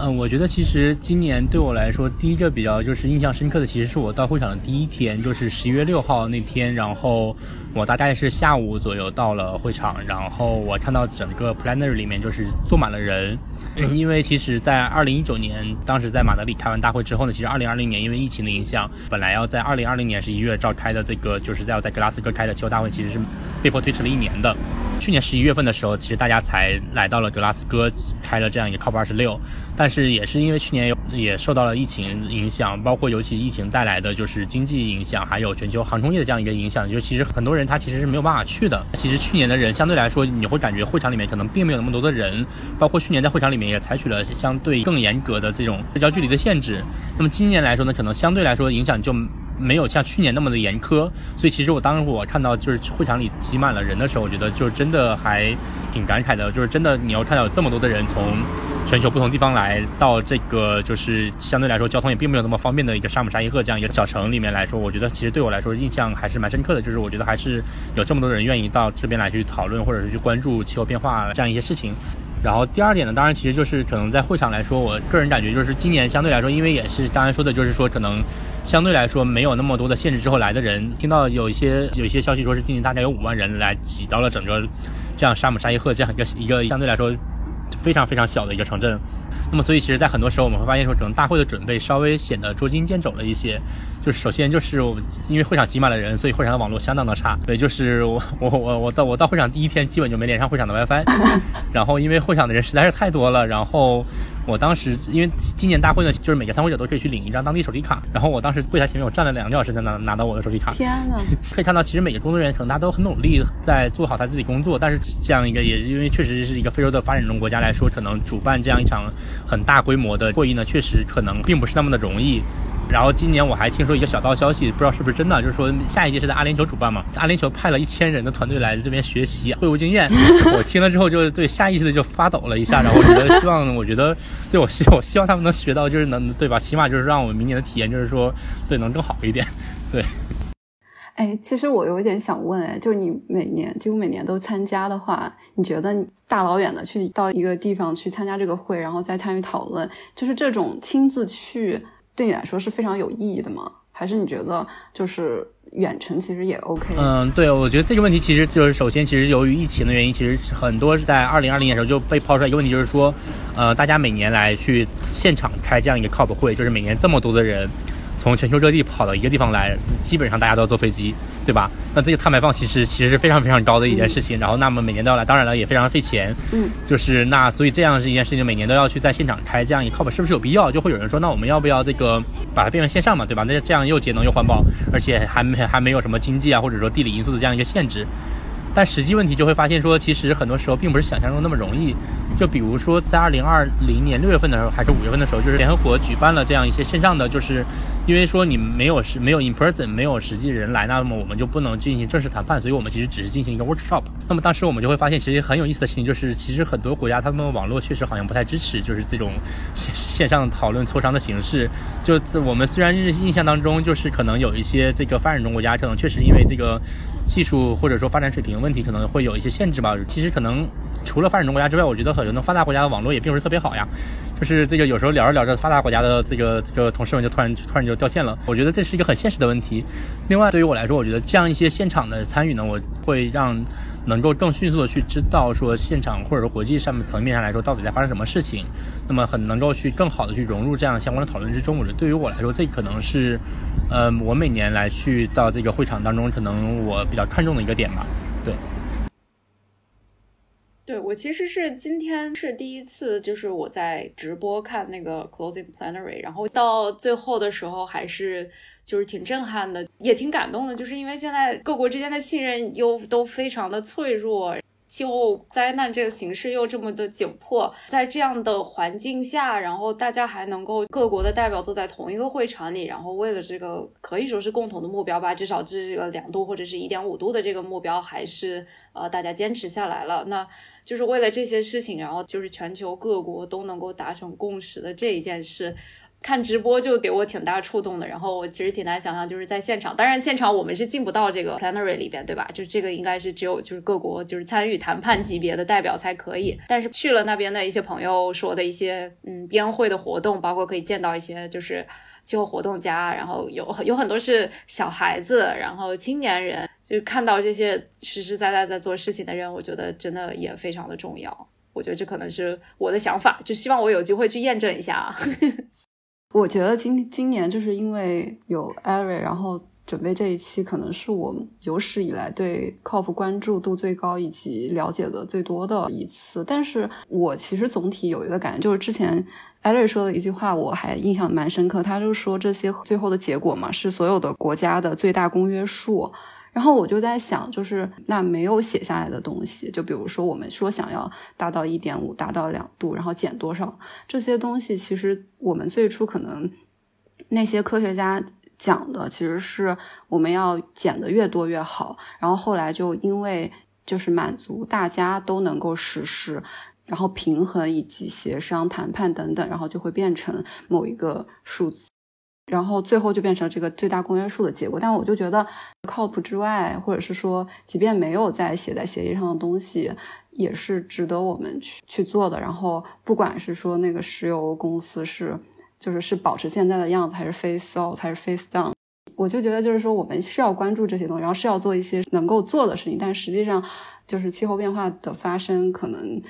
嗯，我觉得其实今年对我来说，第一个比较就是印象深刻的，其实是我到会场的第一天，就是十一月六号那天。然后我大概是下午左右到了会场，然后我看到整个 planner 里面就是坐满了人。因为其实，在二零一九年，当时在马德里开完大会之后呢，其实二零二零年因为疫情的影响，本来要在二零二零年十一月召开的这个，就是在要在格拉斯哥开的气候大会，其实是被迫推迟了一年的。去年十一月份的时候，其实大家才来到了格拉斯哥开了这样一个 COP 二十六。但是也是因为去年也受到了疫情影响，包括尤其疫情带来的就是经济影响，还有全球航空业的这样一个影响，就其实很多人他其实是没有办法去的。其实去年的人相对来说，你会感觉会场里面可能并没有那么多的人，包括去年在会场里面也采取了相对更严格的这种社交距离的限制。那么今年来说呢，可能相对来说影响就。没有像去年那么的严苛，所以其实我当时我看到就是会场里挤满了人的时候，我觉得就是真的还挺感慨的。就是真的你要看到有这么多的人从全球不同地方来到这个就是相对来说交通也并没有那么方便的一个沙姆沙伊赫这样一个小城里面来说，我觉得其实对我来说印象还是蛮深刻的。就是我觉得还是有这么多人愿意到这边来去讨论或者是去关注气候变化这样一些事情。然后第二点呢，当然其实就是可能在会场来说，我个人感觉就是今年相对来说，因为也是刚才说的，就是说可能相对来说没有那么多的限制之后来的人，听到有一些 有一些消息说是今年大概有五万人来挤到了整个这样沙姆沙伊赫这样一个一个相对来说非常非常小的一个城镇。那么，所以其实，在很多时候，我们会发现说，整个大会的准备稍微显得捉襟见肘了一些。就是首先就是我因为会场挤满了人，所以会场的网络相当的差。对，就是我我我我到我到会场第一天，基本就没连上会场的 WiFi。然后因为会场的人实在是太多了，然后。我当时因为今年大会呢，就是每个参会者都可以去领一张当地手机卡，然后我当时柜台前面我站了两个小时才拿拿到我的手机卡。天呐，可以看到，其实每个工作人员可能大家都很努力在做好他自己工作，但是这样一个也因为确实是一个非洲的发展中国家来说，可能主办这样一场很大规模的会议呢，确实可能并不是那么的容易。然后今年我还听说一个小道消息，不知道是不是真的，就是说下一届是在阿联酋主办嘛，阿联酋派了一千人的团队来这边学习会务经验。我听了之后就对下意识的就发抖了一下，然后我觉得希望，我觉得对我希我希望他们能学到，就是能对吧？起码就是让我们明年的体验就是说对能更好一点。对。哎，其实我有一点想问，哎，就是你每年几乎每年都参加的话，你觉得大老远的去到一个地方去参加这个会，然后再参与讨论，就是这种亲自去。对你来说是非常有意义的吗？还是你觉得就是远程其实也 OK？嗯，对，我觉得这个问题其实就是首先，其实由于疫情的原因，其实很多是在二零二零年的时候就被抛出来一个问题，就是说，呃，大家每年来去现场开这样一个 COP 会，就是每年这么多的人。从全球各地跑到一个地方来，基本上大家都要坐飞机，对吧？那这个碳排放其实其实是非常非常高的一件事情。然后，那么每年都要来，当然了，也非常费钱。嗯，就是那所以这样是一件事情，每年都要去在现场开这样一 COP，是不是有必要？就会有人说，那我们要不要这个把它变成线上嘛，对吧？那这样又节能又环保，而且还没还没有什么经济啊或者说地理因素的这样一个限制。但实际问题就会发现说，其实很多时候并不是想象中那么容易。就比如说，在二零二零年六月份的时候，还是五月份的时候，就是联合国举办了这样一些线上的，就是因为说你没有实没有 in person 没有实际人来，那么我们就不能进行正式谈判，所以我们其实只是进行一个 workshop。那么当时我们就会发现，其实很有意思的事情就是，其实很多国家他们网络确实好像不太支持，就是这种线线上讨论磋商的形式。就我们虽然印象当中，就是可能有一些这个发展中国家，可能确实因为这个。技术或者说发展水平问题可能会有一些限制吧。其实可能除了发展中国家之外，我觉得很多发达国家的网络也并不是特别好呀。就是这个有时候聊着聊着，发达国家的这个这个同事们就突然突然就掉线了。我觉得这是一个很现实的问题。另外，对于我来说，我觉得这样一些现场的参与呢，我会让。能够更迅速的去知道说现场或者说国际上面层面上来说到底在发生什么事情，那么很能够去更好的去融入这样相关的讨论之中。我觉得对于我来说，这可能是，呃，我每年来去到这个会场当中，可能我比较看重的一个点吧。对。对我其实是今天是第一次，就是我在直播看那个 closing plenary，然后到最后的时候还是就是挺震撼的，也挺感动的，就是因为现在各国之间的信任又都非常的脆弱。气候灾难这个形势又这么的紧迫，在这样的环境下，然后大家还能够各国的代表坐在同一个会场里，然后为了这个可以说是共同的目标吧，至少这个两度或者是一点五度的这个目标，还是呃大家坚持下来了。那就是为了这些事情，然后就是全球各国都能够达成共识的这一件事。看直播就给我挺大触动的，然后我其实挺难想象，就是在现场，当然现场我们是进不到这个 plenary 里边，对吧？就这个应该是只有就是各国就是参与谈判级别的代表才可以。但是去了那边的一些朋友说的一些嗯边会的活动，包括可以见到一些就是气候活动家，然后有有很多是小孩子，然后青年人，就看到这些实实在在在做事情的人，我觉得真的也非常的重要。我觉得这可能是我的想法，就希望我有机会去验证一下啊。我觉得今今年就是因为有艾瑞，然后准备这一期，可能是我有史以来对 COP 关注度最高以及了解的最多的一次。但是我其实总体有一个感觉，就是之前艾瑞说的一句话，我还印象蛮深刻。他就说这些最后的结果嘛，是所有的国家的最大公约数。然后我就在想，就是那没有写下来的东西，就比如说我们说想要达到一点五，达到两度，然后减多少这些东西，其实我们最初可能那些科学家。讲的其实是我们要减的越多越好，然后后来就因为就是满足大家都能够实施，然后平衡以及协商谈判等等，然后就会变成某一个数字，然后最后就变成这个最大公约数的结果。但我就觉得靠谱之外，或者是说即便没有在写在协议上的东西，也是值得我们去去做的。然后不管是说那个石油公司是。就是是保持现在的样子，还是 face out，还是 face down？我就觉得就是说，我们是要关注这些东西，然后是要做一些能够做的事情。但实际上，就是气候变化的发生，可能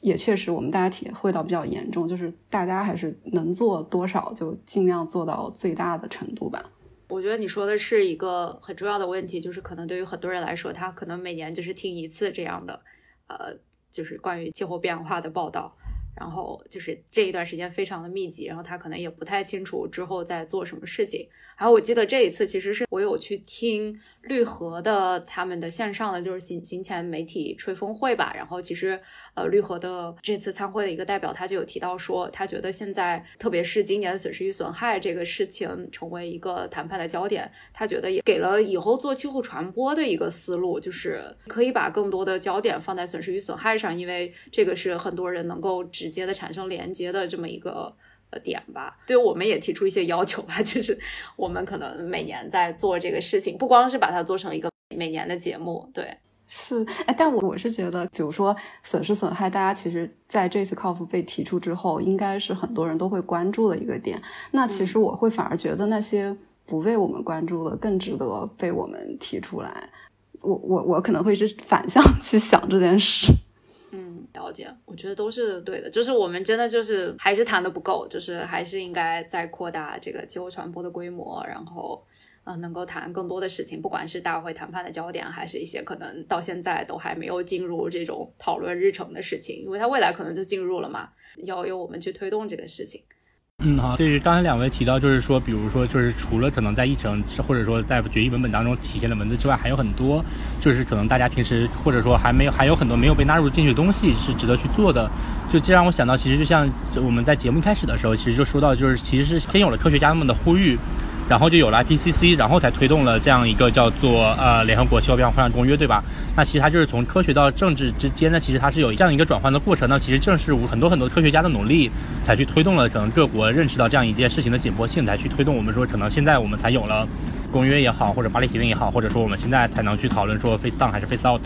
也确实我们大家体会到比较严重。就是大家还是能做多少，就尽量做到最大的程度吧。我觉得你说的是一个很重要的问题，就是可能对于很多人来说，他可能每年就是听一次这样的，呃，就是关于气候变化的报道。然后就是这一段时间非常的密集，然后他可能也不太清楚之后在做什么事情。然后我记得这一次其实是我有去听绿河的他们的线上的就是行行前媒体吹风会吧。然后其实呃绿河的这次参会的一个代表他就有提到说，他觉得现在特别是今年损失与损害这个事情成为一个谈判的焦点，他觉得也给了以后做气候传播的一个思路，就是可以把更多的焦点放在损失与损害上，因为这个是很多人能够。直接的产生连接的这么一个呃点吧，对我们也提出一些要求吧，就是我们可能每年在做这个事情，不光是把它做成一个每年的节目，对，是，哎，但我我是觉得，比如说损失损害，大家其实在这次 COP 被提出之后，应该是很多人都会关注的一个点。那其实我会反而觉得那些不被我们关注的更值得被我们提出来。我我我可能会是反向 去想这件事。嗯了解，我觉得都是对的。就是我们真的就是还是谈的不够，就是还是应该再扩大这个气候传播的规模，然后啊能够谈更多的事情，不管是大会谈判的焦点，还是一些可能到现在都还没有进入这种讨论日程的事情，因为它未来可能就进入了嘛，要由我们去推动这个事情。嗯，好，就是刚才两位提到，就是说，比如说，就是除了可能在议程或者说在决议文本当中体现的文字之外，还有很多，就是可能大家平时或者说还没有还有很多没有被纳入进去的东西是值得去做的。就这让我想到，其实就像我们在节目一开始的时候，其实就说到，就是其实是先有了科学家们的呼吁。然后就有了 IPCC，然后才推动了这样一个叫做呃联合国气候变化公约，对吧？那其实它就是从科学到政治之间呢，其实它是有这样一个转换的过程。那其实正是很多很多科学家的努力，才去推动了可能各国认识到这样一件事情的紧迫性，才去推动我们说可能现在我们才有了公约也好，或者巴黎协定也好，或者说我们现在才能去讨论说 face down 还是 face out。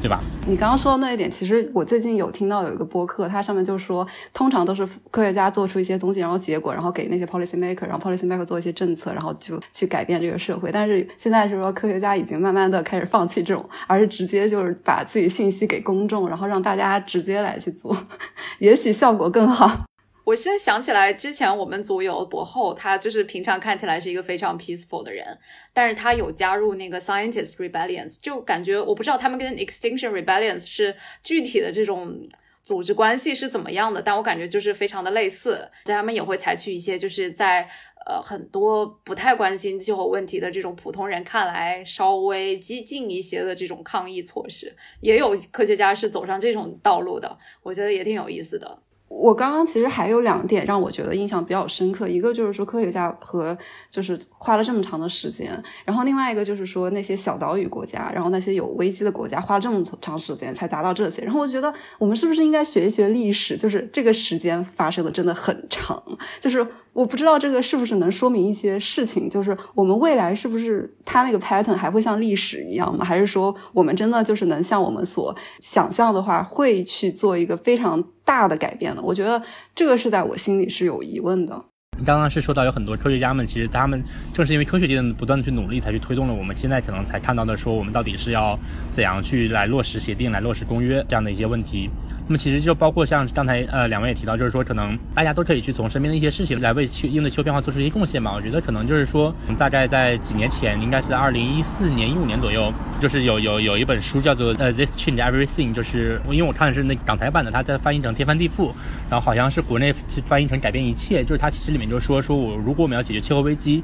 对吧？你刚刚说的那一点，其实我最近有听到有一个播客，它上面就说，通常都是科学家做出一些东西，然后结果，然后给那些 policy maker，然后 policy maker 做一些政策，然后就去改变这个社会。但是现在就是说，科学家已经慢慢的开始放弃这种，而是直接就是把自己信息给公众，然后让大家直接来去做，也许效果更好。我现在想起来，之前我们组有博后，他就是平常看起来是一个非常 peaceful 的人，但是他有加入那个 Scientist Rebellions，就感觉我不知道他们跟 Extinction Rebellions 是具体的这种组织关系是怎么样的，但我感觉就是非常的类似，他们也会采取一些就是在呃很多不太关心气候问题的这种普通人看来稍微激进一些的这种抗议措施，也有科学家是走上这种道路的，我觉得也挺有意思的。我刚刚其实还有两点让我觉得印象比较深刻，一个就是说科学家和就是花了这么长的时间，然后另外一个就是说那些小岛屿国家，然后那些有危机的国家花这么长时间才达到这些，然后我觉得我们是不是应该学一学历史，就是这个时间发生的真的很长，就是。我不知道这个是不是能说明一些事情，就是我们未来是不是它那个 pattern 还会像历史一样吗？还是说我们真的就是能像我们所想象的话，会去做一个非常大的改变了？我觉得这个是在我心里是有疑问的。刚刚是说到有很多科学家们，其实他们正是因为科学界的不断的去努力，才去推动了我们现在可能才看到的说我们到底是要怎样去来落实协定、来落实公约这样的一些问题。那么其实就包括像刚才呃两位也提到，就是说可能大家都可以去从身边的一些事情来为气应对气候变化做出一些贡献嘛。我觉得可能就是说，大概在几年前，应该是在二零一四年一五年左右，就是有有有一本书叫做呃 This Change Everything，就是因为我看的是那港台版的，它在翻译成天翻地覆，然后好像是国内翻译成改变一切，就是它其实里面就说说我如果我们要解决气候危机，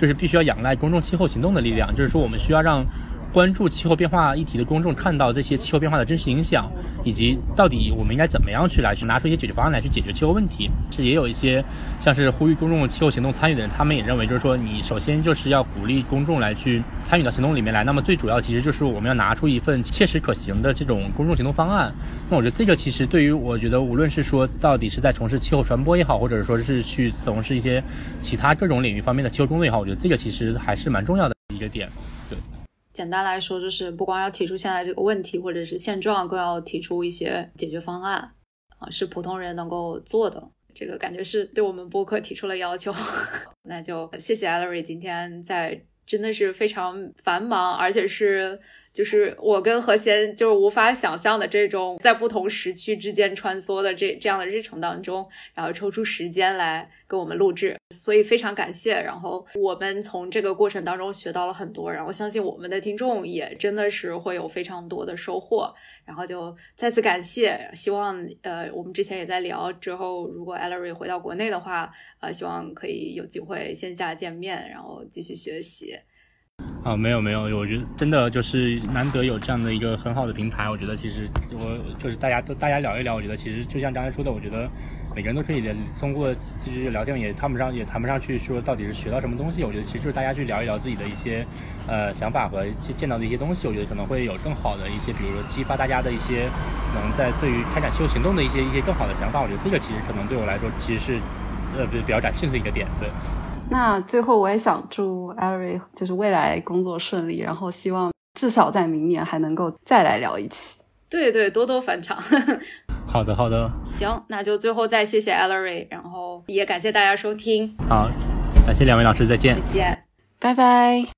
就是必须要仰赖公众气候行动的力量，就是说我们需要让。关注气候变化议题的公众看到这些气候变化的真实影响，以及到底我们应该怎么样去来去拿出一些解决方案来去解决气候问题。是也有一些像是呼吁公众气候行动参与的人，他们也认为就是说，你首先就是要鼓励公众来去参与到行动里面来。那么最主要其实就是我们要拿出一份切实可行的这种公众行动方案。那我觉得这个其实对于我觉得无论是说到底是在从事气候传播也好，或者说是去从事一些其他各种领域方面的气候工作也好，我觉得这个其实还是蛮重要的一个点。简单来说，就是不光要提出现在这个问题或者是现状，更要提出一些解决方案啊，是普通人能够做的。这个感觉是对我们播客提出了要求。那就谢谢艾瑞今天在真的是非常繁忙，而且是。就是我跟何贤就是无法想象的这种在不同时区之间穿梭的这这样的日程当中，然后抽出时间来跟我们录制，所以非常感谢。然后我们从这个过程当中学到了很多，然后相信我们的听众也真的是会有非常多的收获。然后就再次感谢，希望呃我们之前也在聊之后，如果 Ellery 回到国内的话，呃希望可以有机会线下见面，然后继续学习。啊，没有没有，我觉得真的就是难得有这样的一个很好的平台。我觉得其实我就是大家都大家聊一聊，我觉得其实就像刚才说的，我觉得每个人都可以通过其实聊天也谈不上也谈不上去说到底是学到什么东西。我觉得其实就是大家去聊一聊自己的一些呃想法和见到的一些东西，我觉得可能会有更好的一些，比如说激发大家的一些可能在对于开展气候行动的一些一些更好的想法。我觉得这个其实可能对我来说其实是呃比比较感兴趣的一个点，对。那最后我也想祝艾瑞就是未来工作顺利，然后希望至少在明年还能够再来聊一期。对对，多多返场。好的好的。行，那就最后再谢谢艾瑞，然后也感谢大家收听。好，感谢两位老师，再见。再见，拜拜。